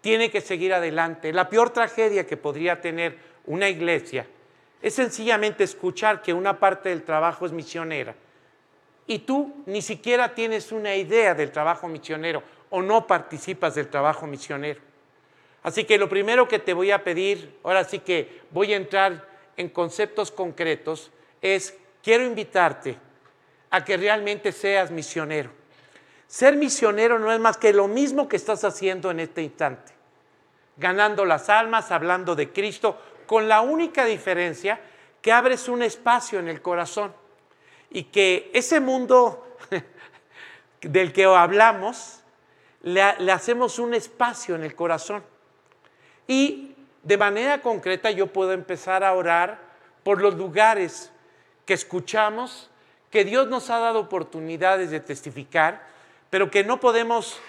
tiene que seguir adelante. La peor tragedia que podría tener una iglesia es sencillamente escuchar que una parte del trabajo es misionera y tú ni siquiera tienes una idea del trabajo misionero o no participas del trabajo misionero. Así que lo primero que te voy a pedir, ahora sí que voy a entrar en conceptos concretos, es, quiero invitarte a que realmente seas misionero. Ser misionero no es más que lo mismo que estás haciendo en este instante, ganando las almas, hablando de Cristo, con la única diferencia que abres un espacio en el corazón y que ese mundo del que hablamos, le, hacemos un espacio en el corazón. Y de manera concreta yo puedo empezar a orar por los lugares que escuchamos, que Dios nos ha dado oportunidades de testificar, pero que no podemos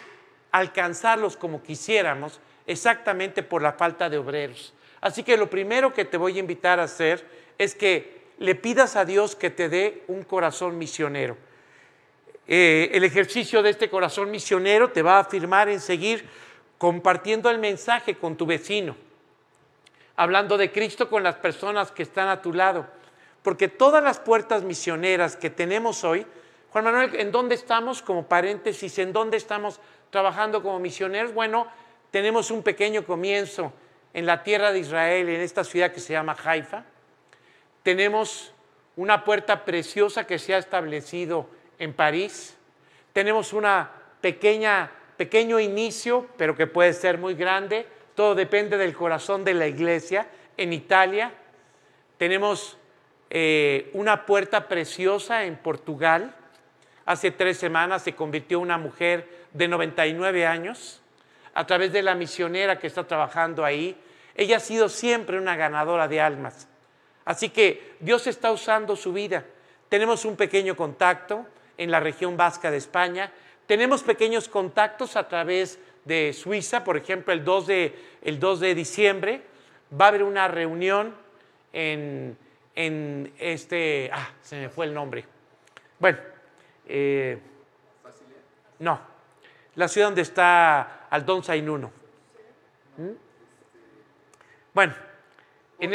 alcanzarlos como quisiéramos exactamente por la falta de obreros. Así que lo primero que te voy a invitar a hacer es que le pidas a Dios que te dé un corazón misionero. Eh, el ejercicio de este corazón misionero te va a afirmar en seguir compartiendo el mensaje con tu vecino, hablando de Cristo con las personas que están a tu lado, porque todas las puertas misioneras que tenemos hoy, Juan Manuel, ¿en dónde estamos? Como paréntesis, ¿en dónde estamos trabajando como misioneros? Bueno, tenemos un pequeño comienzo en la tierra de Israel, en esta ciudad que se llama Haifa. Tenemos una puerta preciosa que se ha establecido en París. Tenemos una pequeña, pequeño inicio, pero que puede ser muy grande. Todo depende del corazón de la iglesia. En Italia tenemos eh, una puerta preciosa en Portugal. Hace tres semanas se convirtió una mujer de 99 años a través de la misionera que está trabajando ahí. Ella ha sido siempre una ganadora de almas. Así que Dios está usando su vida. Tenemos un pequeño contacto en la región vasca de España. Tenemos pequeños contactos a través de Suiza, por ejemplo, el 2 de, el 2 de diciembre va a haber una reunión en, en este, ah, se me fue el nombre. Bueno, eh, no, la ciudad donde está Aldón Sainuno. ¿Mm? Bueno, en,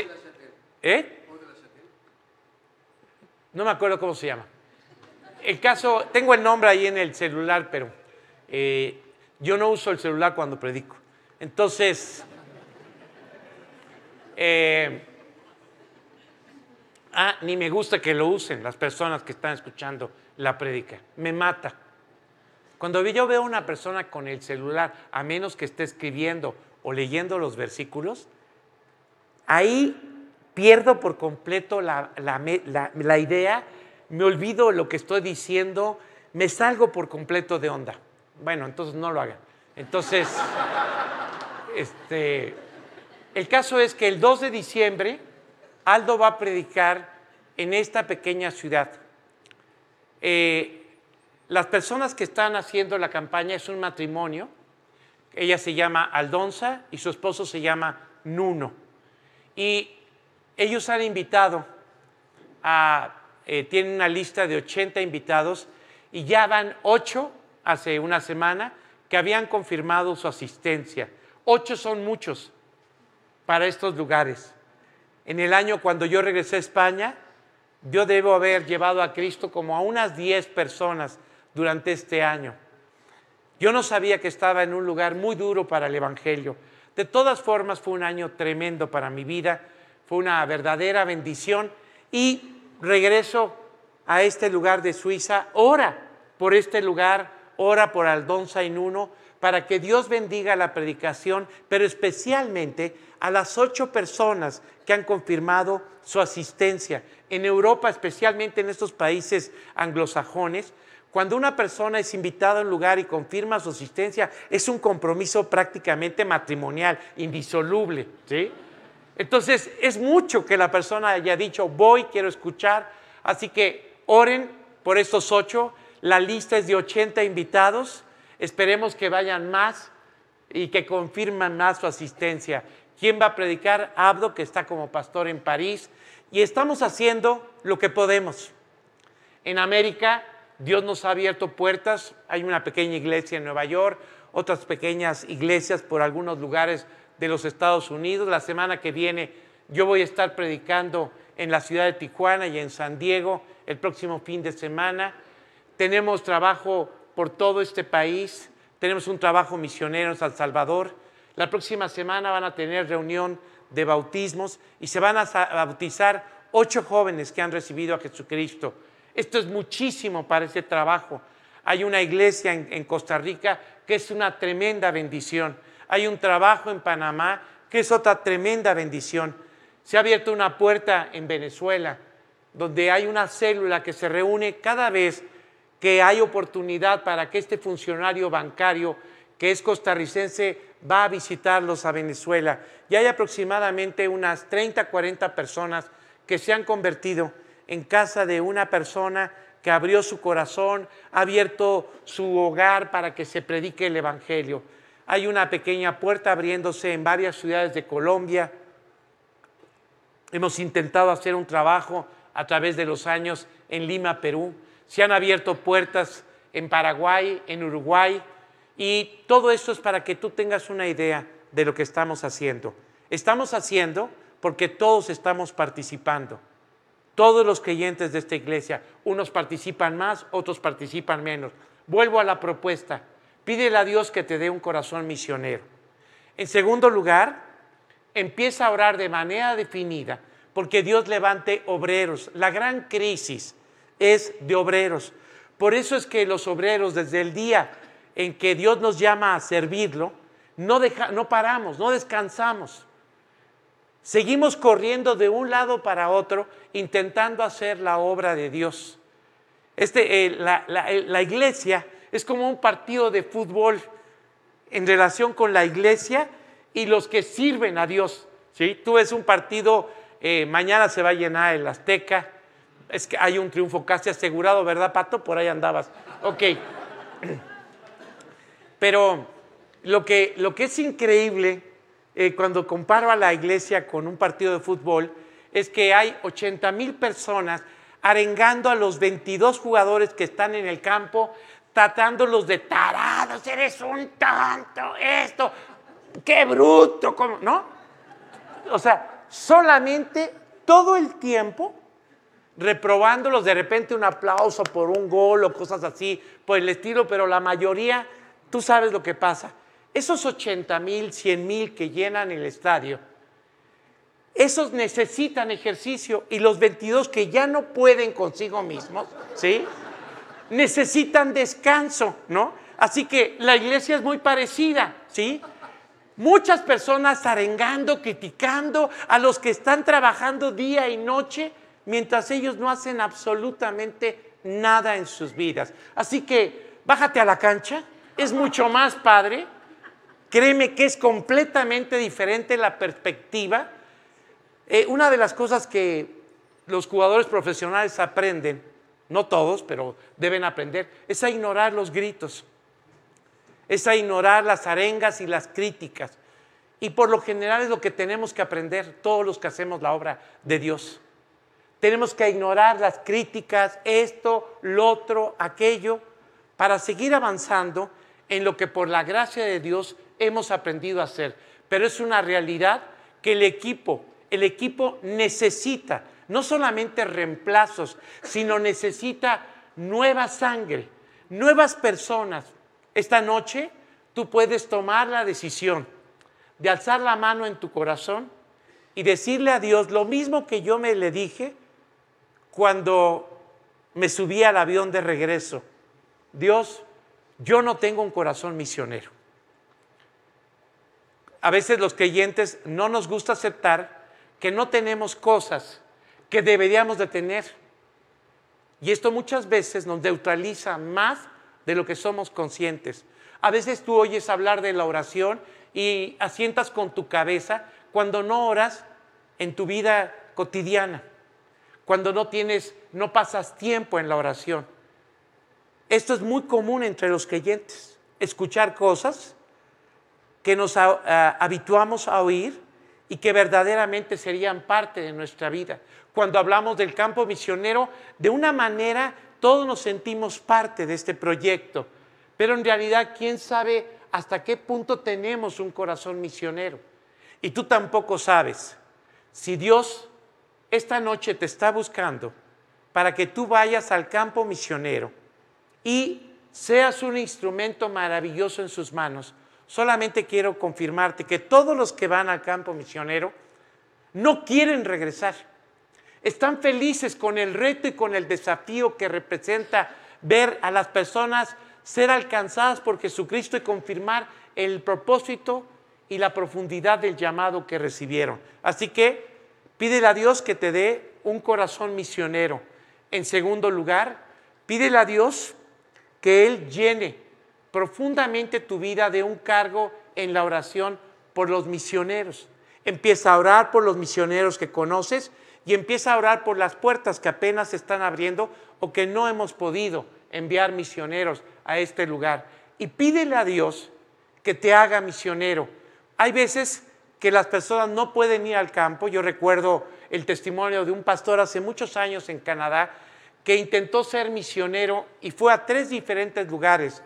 ¿eh? No me acuerdo cómo se llama. El caso, tengo el nombre ahí en el celular, pero eh, yo no uso el celular cuando predico. Entonces, eh, ah, ni me gusta que lo usen las personas que están escuchando la predica. Me mata. Cuando yo veo a una persona con el celular, a menos que esté escribiendo o leyendo los versículos, ahí pierdo por completo la, idea, me olvido lo que estoy diciendo, me salgo por completo de onda. Bueno, entonces no lo hagan. Entonces, este, el caso es que el 2 de diciembre Aldo va a predicar en esta pequeña ciudad. Eh, las personas que están haciendo la campaña es un matrimonio. Ella se llama Aldonza y su esposo se llama Nuno. Y ellos han invitado a, eh, tienen una lista de 80 invitados y ya van 8 hace una semana que habían confirmado su asistencia. Ocho son muchos para estos lugares. En el año cuando yo regresé a España, yo debo haber llevado a Cristo como a unas 10 personas durante este año. Yo no sabía que estaba en un lugar muy duro para el Evangelio. De todas formas, fue un año tremendo para mi vida fue una verdadera bendición y regreso a este lugar de Suiza, ora por este lugar, ora por Aldón Sainuno, para que Dios bendiga la predicación, pero especialmente a las ocho personas que han confirmado su asistencia. En Europa, especialmente en estos países anglosajones, cuando una persona es invitada a un lugar y confirma su asistencia, es un compromiso prácticamente matrimonial, indisoluble. ¿sí? Entonces es mucho que la persona haya dicho, voy, quiero escuchar. Así que oren por estos ocho. La lista es de 80 invitados. Esperemos que vayan más y que confirman más su asistencia. ¿Quién va a predicar? Abdo, que está como pastor en París. Y estamos haciendo lo que podemos. En América, Dios nos ha abierto puertas. Hay una pequeña iglesia en Nueva York, otras pequeñas iglesias por algunos lugares de los Estados Unidos. La semana que viene yo voy a estar predicando en la ciudad de Tijuana y en San Diego el próximo fin de semana. Tenemos trabajo por todo este país, tenemos un trabajo misionero en San Salvador. La próxima semana van a tener reunión de bautismos y se van a bautizar ocho jóvenes que han recibido a Jesucristo. Esto es muchísimo para ese trabajo. Hay una iglesia en, Costa Rica que es una tremenda bendición. Hay un trabajo en Panamá que es otra tremenda bendición. Se ha abierto una puerta en Venezuela donde hay una célula que se reúne cada vez que hay oportunidad para que este funcionario bancario que es costarricense va a visitarlos a Venezuela. Y hay aproximadamente unas 30, 40 personas que se han convertido en casa de una persona que abrió su corazón, ha abierto su hogar para que se predique el Evangelio. Hay una pequeña puerta abriéndose en varias ciudades de Colombia. Hemos intentado hacer un trabajo a través de los años en Lima, Perú. Se han abierto puertas en Paraguay, en Uruguay. Y todo esto es para que tú tengas una idea de lo que estamos haciendo. Estamos haciendo porque todos estamos participando. Todos los creyentes de esta iglesia, unos participan más, otros participan menos. Vuelvo a la propuesta. Pídele a Dios que te dé un corazón misionero. En segundo lugar, empieza a orar de manera definida, porque Dios levante obreros. La gran crisis es de obreros. Por eso es que los obreros, desde el día en que Dios nos llama a servirlo, no, no paramos, no descansamos. Seguimos corriendo de un lado para otro intentando hacer la obra de Dios. Este, eh, la, iglesia es como un partido de fútbol en relación con la iglesia y los que sirven a Dios. ¿sí? Tú ves un partido, eh, mañana se va a llenar el Azteca, es que hay un triunfo casi asegurado, ¿verdad, Pato? Por ahí andabas. Ok. Pero lo que, lo que es increíble eh, cuando comparo a la iglesia con un partido de fútbol, es que hay 80 mil personas arengando a los 22 jugadores que están en el campo, tratándolos de tarados, eres un tonto, esto, qué bruto, ¿no? O sea, solamente todo el tiempo reprobándolos, de repente un aplauso por un gol o cosas así, por el estilo, pero la mayoría, tú sabes lo que pasa esos 80 mil, 100 mil que llenan el estadio, esos necesitan ejercicio y los 22 que ya no pueden consigo mismos, ¿sí? Necesitan descanso, ¿no? Así que la iglesia es muy parecida, ¿sí? Muchas personas arengando, criticando a los que están trabajando día y noche mientras ellos no hacen absolutamente nada en sus vidas. Así que bájate a la cancha, es mucho más padre Créeme que es completamente diferente la perspectiva. Eh, una de las cosas que los jugadores profesionales aprenden, no todos, pero deben aprender, es a ignorar los gritos, es a ignorar las arengas y las críticas. Y por lo general es lo que tenemos que aprender todos los que hacemos la obra de Dios. Tenemos que ignorar las críticas, esto, lo otro, aquello, para seguir avanzando en lo que por la gracia de Dios hemos aprendido a hacer, pero es una realidad que el equipo, el equipo necesita no solamente reemplazos, sino necesita nueva sangre, nuevas personas. Esta noche tú puedes tomar la decisión de alzar la mano en tu corazón y decirle a Dios lo mismo que yo me le dije cuando me subí al avión de regreso. Dios, yo no tengo un corazón misionero a veces los creyentes no nos gusta aceptar que no tenemos cosas que deberíamos de tener. Y esto muchas veces nos neutraliza más de lo que somos conscientes. A veces tú oyes hablar de la oración y asientas con tu cabeza cuando no oras en tu vida cotidiana, cuando no tienes, no pasas tiempo en la oración. Esto es muy común entre los creyentes, escuchar cosas que nos habituamos a oír y que verdaderamente serían parte de nuestra vida. Cuando hablamos del campo misionero, de una manera todos nos sentimos parte de este proyecto, pero en realidad, ¿quién sabe hasta qué punto tenemos un corazón misionero? Y tú tampoco sabes si Dios esta noche te está buscando para que tú vayas al campo misionero y seas un instrumento maravilloso en sus manos Solamente quiero confirmarte que todos los que van al campo misionero no quieren regresar. están felices con el reto y con el desafío que representa ver a las personas ser alcanzadas por Jesucristo y confirmar el propósito y la profundidad del llamado que recibieron. Así que pídele a Dios que te dé un corazón misionero. En segundo lugar, pídele a Dios que Él llene profundamente tu vida de un cargo en la oración por los misioneros. Empieza a orar por los misioneros que conoces y empieza a orar por las puertas que apenas se están abriendo o que no hemos podido enviar misioneros a este lugar. Y pídele a Dios que te haga misionero. Hay veces que las personas no pueden ir al campo. Yo recuerdo el testimonio de un pastor hace muchos años en Canadá que intentó ser misionero y fue a tres diferentes lugares.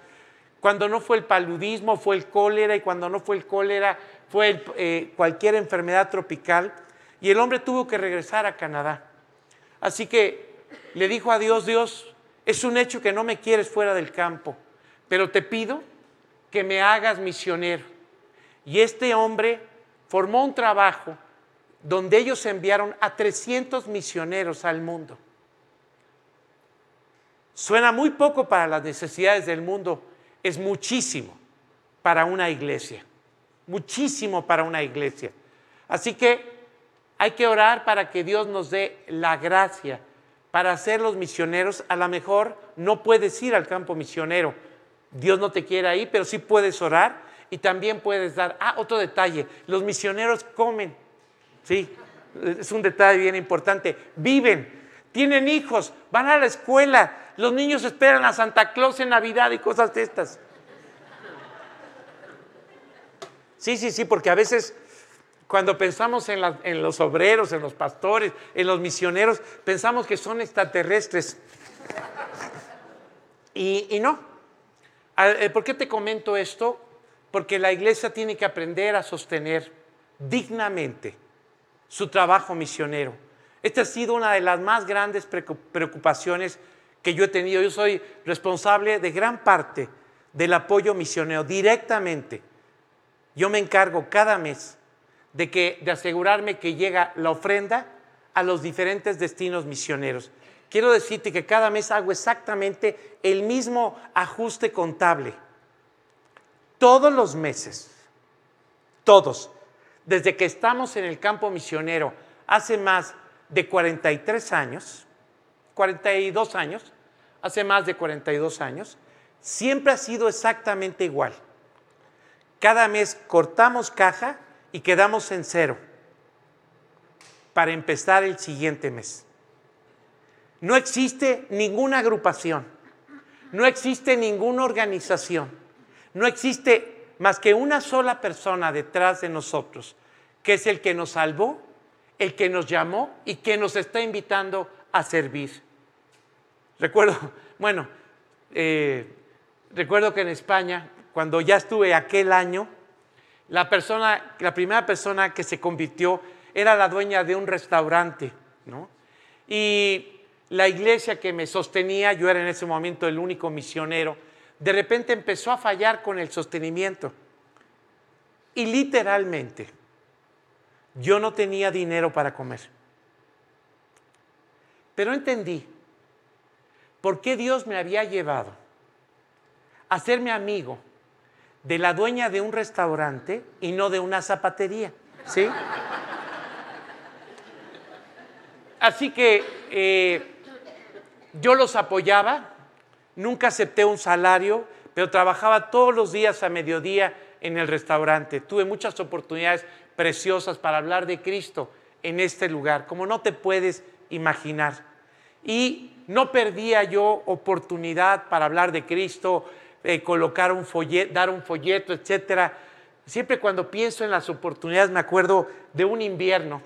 Cuando no fue el paludismo, fue el cólera, y cuando no fue el cólera, fue eh, cualquier enfermedad tropical. Y el hombre tuvo que regresar a Canadá. Así que le dijo a Dios, Dios, es un hecho que no me quieres fuera del campo, pero te pido que me hagas misionero. Y este hombre formó un trabajo donde ellos enviaron a 300 misioneros al mundo. Suena muy poco para las necesidades del mundo, es muchísimo para una iglesia, muchísimo para una iglesia. Así que hay que orar para que Dios nos dé la gracia para ser los misioneros. A lo mejor no puedes ir al campo misionero, Dios no te quiere ahí, pero sí puedes orar y también puedes dar. Ah, otro detalle, los misioneros comen, sí, es un detalle bien importante, viven, tienen hijos, van a la escuela, los niños esperan a Santa Claus en Navidad y cosas de estas. Sí, sí, sí, porque a veces cuando pensamos en, los obreros, en los pastores, en los misioneros, pensamos que son extraterrestres. y no. Eh, ¿Por qué te comento esto? Porque la iglesia tiene que aprender a sostener dignamente su trabajo misionero. Esta ha sido una de las más grandes preocupaciones que yo he tenido. Yo soy responsable de gran parte del apoyo misionero directamente. Yo me encargo cada mes de, asegurarme que llega la ofrenda a los diferentes destinos misioneros. Quiero decirte que cada mes hago exactamente el mismo ajuste contable. Todos los meses, todos, desde que estamos en el campo misionero hace más de 43 años, 42 años, hace más de 42 años, siempre ha sido exactamente igual. Cada mes cortamos caja y quedamos en cero para empezar el siguiente mes. No existe ninguna agrupación, no existe ninguna organización, no existe más que una sola persona detrás de nosotros, que es el que nos salvó, el que nos llamó y que nos está invitando a servir. Recuerdo, bueno, eh, recuerdo que en España, cuando ya estuve aquel año, la persona, la primera persona que se convirtió era la dueña de un restaurante, ¿no? Y la iglesia que me sostenía, yo era en ese momento el único misionero, de repente empezó a fallar con el sostenimiento. Y literalmente, yo no tenía dinero para comer. Pero entendí por qué Dios me había llevado a hacerme amigo de la dueña de un restaurante y no de una zapatería. ¿Sí? Así que eh, yo los apoyaba, nunca acepté un salario, pero trabajaba todos los días a mediodía en el restaurante. Tuve muchas oportunidades preciosas para hablar de Cristo en este lugar, como no te puedes imaginar. Y no perdía yo oportunidad para hablar de Cristo, eh, colocar un folleto, dar un folleto, etcétera. Siempre cuando pienso en las oportunidades me acuerdo de un invierno.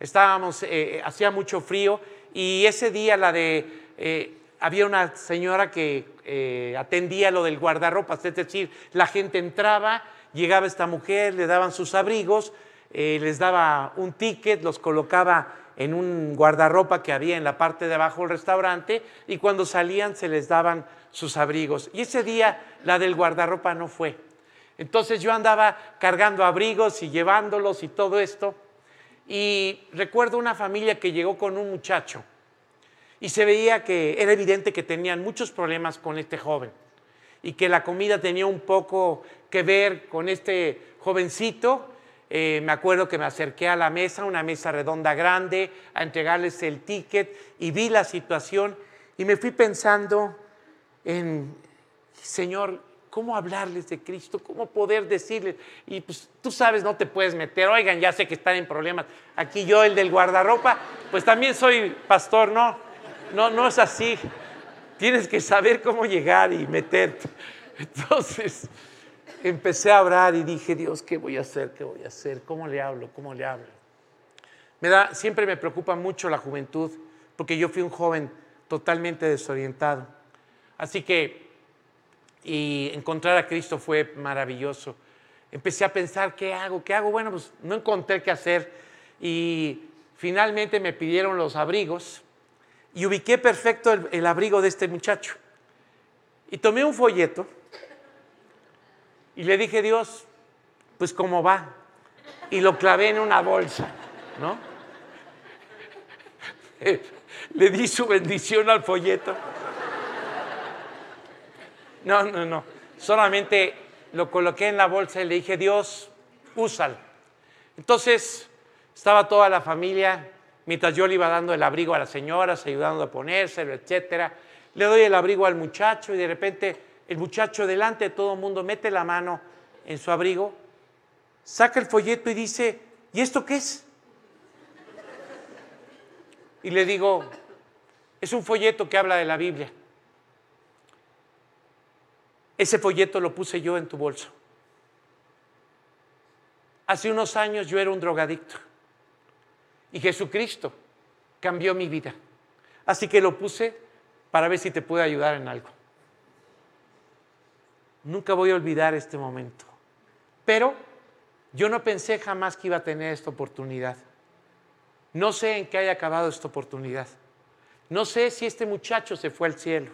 Estábamos, eh, hacía mucho frío y ese día la de eh, había una señora que eh, atendía lo del guardarropas, es decir, la gente entraba, llegaba esta mujer, le daban sus abrigos, eh, les daba un ticket, los colocaba en un guardarropa que había en la parte de abajo del restaurante y cuando salían se les daban sus abrigos. Y ese día la del guardarropa no fue. Entonces yo andaba cargando abrigos y llevándolos y todo esto. Y recuerdo una familia que llegó con un muchacho y se veía que era evidente que tenían muchos problemas con este joven y que la comida tenía un poco que ver con este jovencito. Eh, me acuerdo que me acerqué a la mesa, una mesa redonda grande, a entregarles el ticket y vi la situación y me fui pensando en, Señor, ¿cómo hablarles de Cristo? ¿Cómo poder decirles? Y pues tú sabes, no te puedes meter, oigan, ya sé que están en problemas. Aquí yo, el del guardarropa, pues también soy pastor, no, no, no es así. Tienes que saber cómo llegar y meterte. Entonces, empecé a orar y dije, Dios, ¿qué voy a hacer? ¿Qué voy a hacer? ¿Cómo le hablo? ¿Cómo le hablo? Me da, siempre me preocupa mucho la juventud, porque yo fui un joven totalmente desorientado. Así que, y encontrar a Cristo fue maravilloso. Empecé a pensar, ¿qué hago? ¿Qué hago? Bueno, pues no encontré qué hacer. Y finalmente me pidieron los abrigos y ubiqué perfecto el, abrigo de este muchacho. Y tomé un folleto y le dije, Dios, pues cómo va. Y lo clavé en una bolsa, ¿no? Le di su bendición al folleto. No, no, no. Solamente lo coloqué en la bolsa y le dije, Dios, úsalo. Entonces, estaba toda la familia, mientras yo le iba dando el abrigo a las señoras, ayudando a ponérselo, etcétera. Le doy el abrigo al muchacho y de repente el muchacho delante de todo el mundo mete la mano en su abrigo, saca el folleto y dice, ¿y esto qué es? Y le digo, es un folleto que habla de la Biblia. Ese folleto lo puse yo en tu bolso. Hace unos años yo era un drogadicto y Jesucristo cambió mi vida. Así que lo puse para ver si te puede ayudar en algo. Nunca voy a olvidar este momento. Pero yo no pensé jamás que iba a tener esta oportunidad. No sé en qué haya acabado esta oportunidad. No sé si este muchacho se fue al cielo.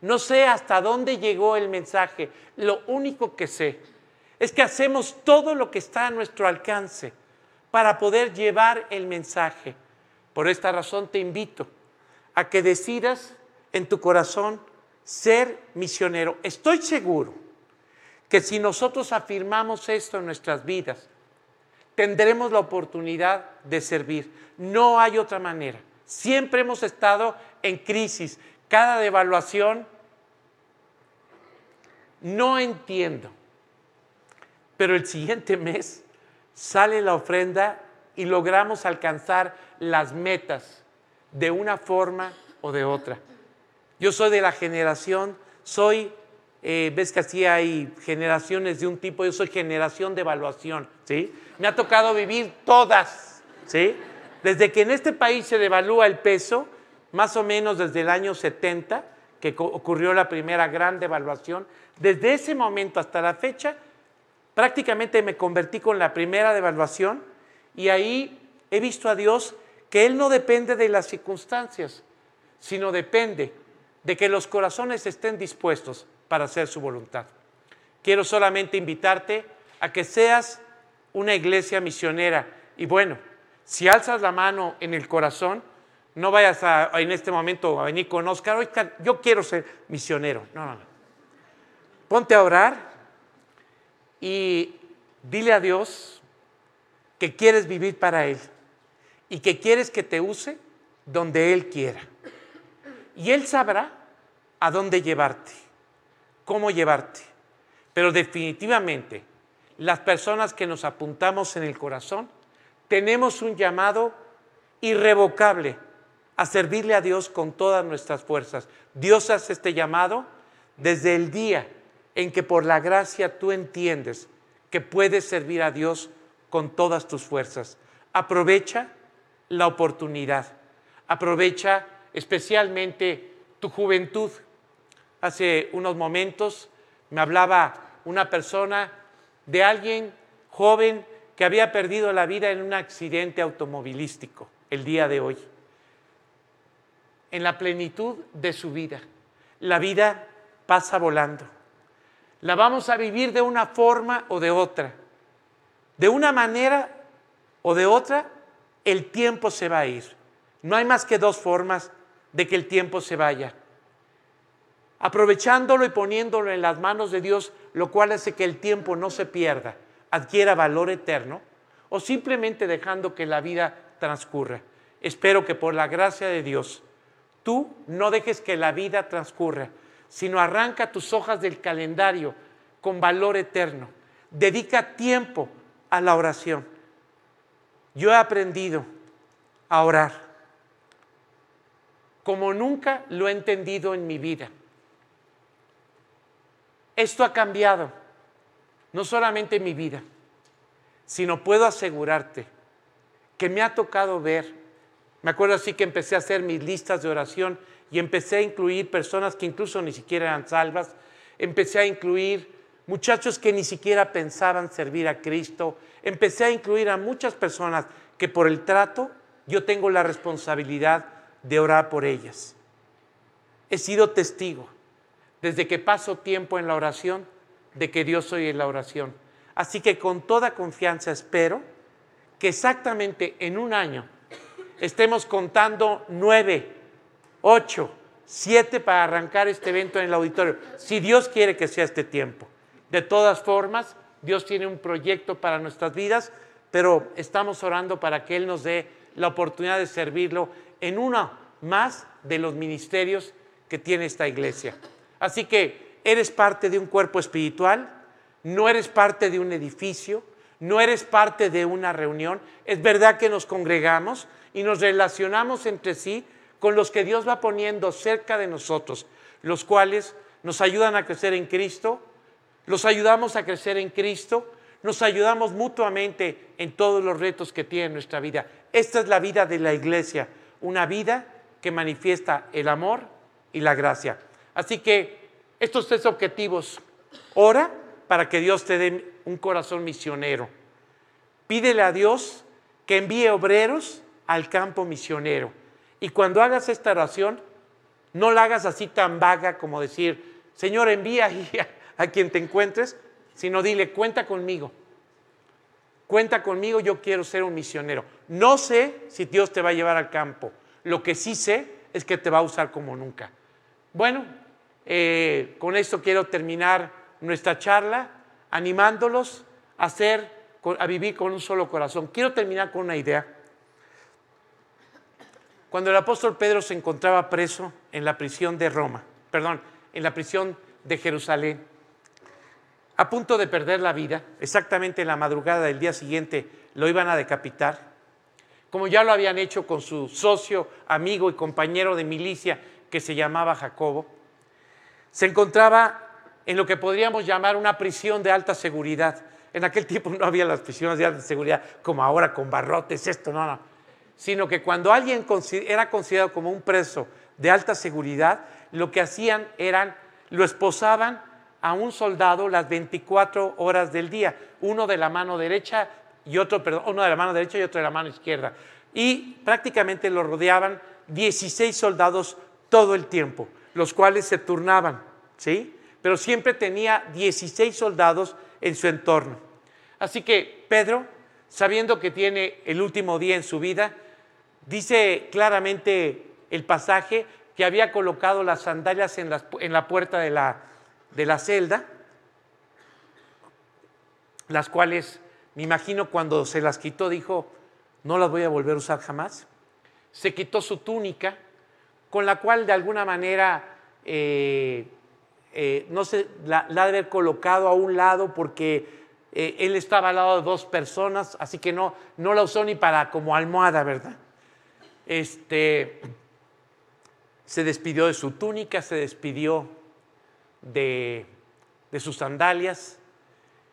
No sé hasta dónde llegó el mensaje. Lo único que sé es que hacemos todo lo que está a nuestro alcance para poder llevar el mensaje. Por esta razón te invito a que decidas en tu corazón ser misionero. Estoy seguro que si nosotros afirmamos esto en nuestras vidas, tendremos la oportunidad de servir. No hay otra manera. Siempre hemos estado en crisis. Cada devaluación, no entiendo. Pero el siguiente mes sale la ofrenda y logramos alcanzar las metas de una forma o de otra. Yo soy de la generación, soy eh, ves que así hay generaciones de un tipo, yo soy generación de evaluación, ¿sí? Me ha tocado vivir todas, ¿sí? Desde que en este país se devalúa el peso, más o menos desde el año 70, que ocurrió la primera gran devaluación, desde ese momento hasta la fecha, prácticamente me convertí con la primera devaluación y ahí he visto a Dios que Él no depende de las circunstancias, sino depende de que los corazones estén dispuestos para hacer su voluntad. Quiero solamente invitarte a que seas una iglesia misionera. Y bueno, si alzas la mano en el corazón, no vayas a, en este momento a venir con Oscar, yo quiero ser misionero. No, no, no. Ponte a orar y dile a Dios que quieres vivir para Él y que quieres que te use donde Él quiera. Y Él sabrá a dónde llevarte cómo llevarte. Pero definitivamente, las personas que nos apuntamos en el corazón, tenemos un llamado irrevocable a servirle a Dios con todas nuestras fuerzas. Dios hace este llamado desde el día en que por la gracia tú entiendes que puedes servir a Dios con todas tus fuerzas. Aprovecha la oportunidad. Aprovecha especialmente tu juventud Hace unos momentos me hablaba una persona de alguien joven que había perdido la vida en un accidente automovilístico el día de hoy. En la plenitud de su vida. La vida pasa volando. La vamos a vivir de una forma o de otra. De una manera o de otra el tiempo se va a ir. No hay más que dos formas de que el tiempo se vaya. Aprovechándolo y poniéndolo en las manos de Dios, lo cual hace que el tiempo no se pierda, adquiera valor eterno, o simplemente dejando que la vida transcurra. Espero que por la gracia de Dios, tú no dejes que la vida transcurra, sino arranca tus hojas del calendario con valor eterno. Dedica tiempo a la oración. Yo he aprendido a orar como nunca lo he entendido en mi vida. Esto ha cambiado, no solamente mi vida, sino puedo asegurarte que me ha tocado ver, me acuerdo así que empecé a hacer mis listas de oración y empecé a incluir personas que incluso ni siquiera eran salvas, empecé a incluir muchachos que ni siquiera pensaban servir a Cristo, empecé a incluir a muchas personas que por el trato yo tengo la responsabilidad de orar por ellas. He sido testigo desde que paso tiempo en la oración de que Dios soy en la oración. Así que con toda confianza espero que exactamente en un año estemos contando nueve, ocho, siete para arrancar este evento en el auditorio, si Dios quiere que sea este tiempo. De todas formas, Dios tiene un proyecto para nuestras vidas, pero estamos orando para que Él nos dé la oportunidad de servirlo en uno más de los ministerios que tiene esta iglesia. Así que eres parte de un cuerpo espiritual, no eres parte de un edificio, no eres parte de una reunión. Es verdad que nos congregamos y nos relacionamos entre sí con los que Dios va poniendo cerca de nosotros, los cuales nos ayudan a crecer en Cristo, los ayudamos a crecer en Cristo, nos ayudamos mutuamente en todos los retos que tiene nuestra vida. Esta es la vida de la iglesia, una vida que manifiesta el amor y la gracia. Así que estos tres objetivos, ora para que Dios te dé un corazón misionero. Pídele a Dios que envíe obreros al campo misionero. Y cuando hagas esta oración, no la hagas así tan vaga como decir, Señor, envía a, a quien te encuentres, sino dile, cuenta conmigo. Cuenta conmigo, yo quiero ser un misionero. No sé si Dios te va a llevar al campo. Lo que sí sé es que te va a usar como nunca. Bueno, eh, con esto quiero terminar nuestra charla animándolos a, a vivir con un solo corazón. Quiero terminar con una idea. Cuando el apóstol Pedro se encontraba preso en la prisión de Roma, perdón, en la prisión de Jerusalén, a punto de perder la vida, exactamente en la madrugada del día siguiente lo iban a decapitar, como ya lo habían hecho con su socio, amigo y compañero de milicia que se llamaba Jacobo, se encontraba en lo que podríamos llamar una prisión de alta seguridad. En aquel tiempo no había las prisiones de alta seguridad como ahora con barrotes, esto, no, no. Sino que cuando alguien era considerado como un preso de alta seguridad, lo que hacían eran, lo esposaban a un soldado las 24 horas del día, uno de la mano derecha y otro, perdón, uno de la mano derecha y otro de la mano izquierda. Y prácticamente lo rodeaban 16 soldados todo el tiempo, los cuales se turnaban, ¿sí? Pero siempre tenía 16 soldados en su entorno. Así que Pedro, sabiendo que tiene el último día en su vida, dice claramente el pasaje que había colocado las sandalias en la, puerta de la, de la celda, las cuales me imagino cuando se las quitó dijo, no las voy a volver a usar jamás. Se quitó su túnica, con la cual de alguna manera, eh, eh, no sé, la, la, de haber colocado a un lado porque eh, él estaba al lado de dos personas, así que no, no la usó ni para como almohada, ¿verdad? Este, se despidió de su túnica, se despidió de, sus sandalias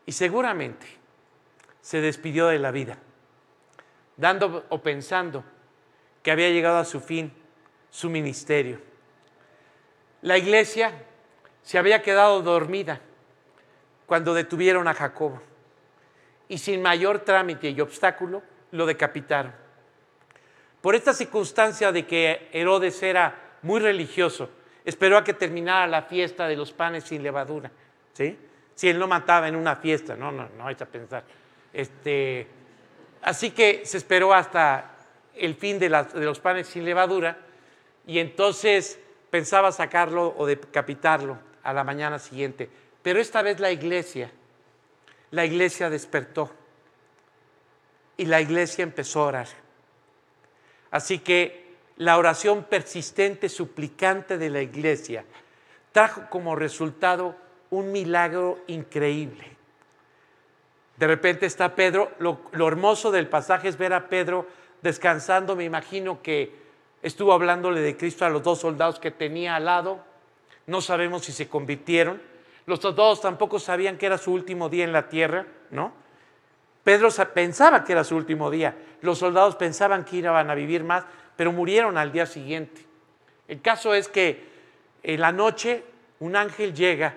y seguramente se despidió de la vida, dando o pensando que había llegado a su fin su ministerio. La iglesia se había quedado dormida cuando detuvieron a Jacobo y sin mayor trámite y obstáculo lo decapitaron. Por esta circunstancia de que Herodes era muy religioso esperó a que terminara la fiesta de los panes sin levadura. ¿sí? Si él no mataba en una fiesta, no, no, no hay que pensar. Este, así que se esperó hasta el fin de, de los panes sin levadura y entonces pensaba sacarlo o decapitarlo a la mañana siguiente. Pero esta vez la iglesia, la iglesia despertó y la iglesia empezó a orar. Así que la oración persistente, suplicante de la iglesia trajo como resultado un milagro increíble. De repente está Pedro, lo, lo hermoso del pasaje es ver a Pedro descansando, me imagino que estuvo hablándole de Cristo a los dos soldados que tenía al lado, no sabemos si se convirtieron, los soldados tampoco sabían que era su último día en la tierra, ¿no? Pedro sa- pensaba que era su último día, los soldados pensaban que iban a vivir más, pero murieron al día siguiente. El caso es que en la noche un ángel llega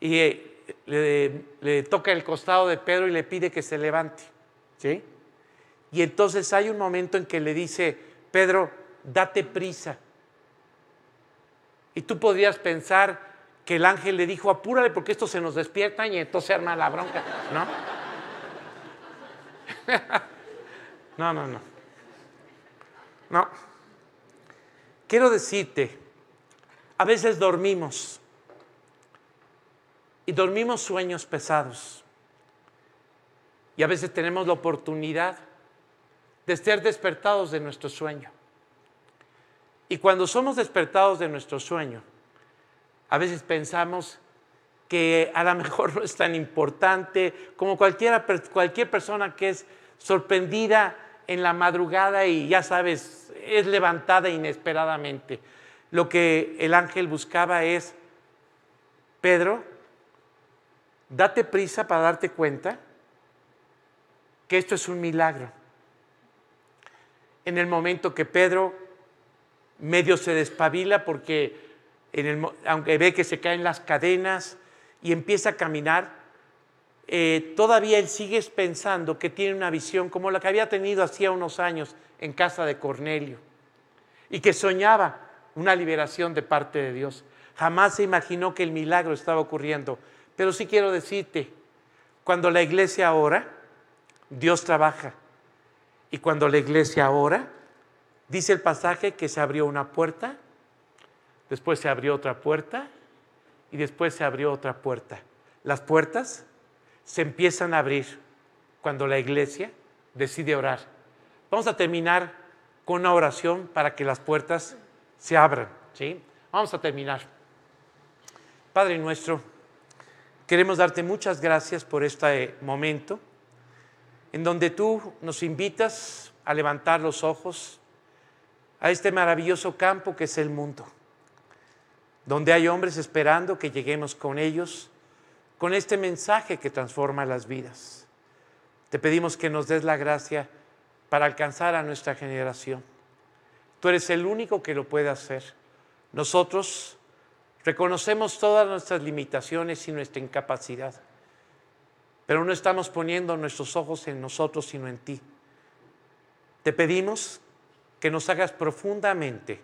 y eh, le, toca el costado de Pedro y le pide que se levante. ¿sí? Y entonces hay un momento en que le dice, Pedro, date prisa. Y tú podrías pensar que el ángel le dijo, apúrale porque esto se nos despierta y entonces arma la bronca, ¿no? no, no, no. No. Quiero decirte, a veces dormimos y dormimos sueños pesados. Y a veces tenemos la oportunidad de ser despertados de nuestro sueño. Y cuando somos despertados de nuestro sueño, a veces pensamos que a lo mejor no es tan importante como cualquier persona que es sorprendida en la madrugada y ya sabes, es levantada inesperadamente. Lo que el ángel buscaba es, Pedro, date prisa para darte cuenta que esto es un milagro. En el momento que Pedro medio se despabila porque aunque ve que se caen las cadenas y empieza a caminar, eh, todavía él sigue pensando que tiene una visión como la que había tenido hacía unos años en casa de Cornelio y que soñaba una liberación de parte de Dios. Jamás se imaginó que el milagro estaba ocurriendo. Pero sí quiero decirte, cuando la iglesia ora, Dios trabaja. Y cuando la iglesia ora, dice el pasaje que se abrió una puerta, después se abrió otra puerta y después se abrió otra puerta. Las puertas se empiezan a abrir cuando la iglesia decide orar. Vamos a terminar con una oración para que las puertas se abran. ¿sí? Vamos a terminar. Padre nuestro, queremos darte muchas gracias por este momento en donde tú nos invitas a levantar los ojos a este maravilloso campo que es el mundo, donde hay hombres esperando que lleguemos con ellos, con este mensaje que transforma las vidas. Te pedimos que nos des la gracia para alcanzar a nuestra generación. Tú eres el único que lo puede hacer. Nosotros reconocemos todas nuestras limitaciones y nuestra incapacidad, pero no estamos poniendo nuestros ojos en nosotros, sino en ti. Te pedimos que nos hagas profundamente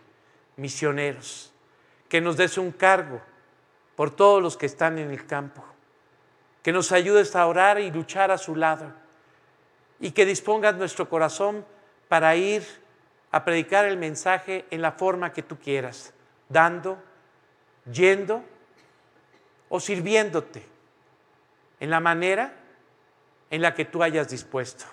misioneros, que nos des un cargo por todos los que están en el campo, que nos ayudes a orar y luchar a su lado y que dispongas nuestro corazón para ir a predicar el mensaje en la forma que tú quieras, dando, yendo o sirviéndote en la manera en la que tú hayas dispuesto.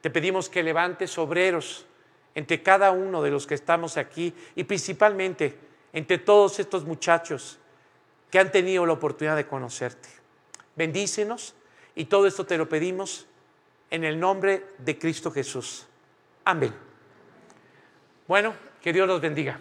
Te pedimos que levantes obreros entre cada uno de los que estamos aquí y principalmente entre todos estos muchachos que han tenido la oportunidad de conocerte. Bendícenos y todo esto te lo pedimos en el nombre de Cristo Jesús. Amén. Bueno, que Dios los bendiga.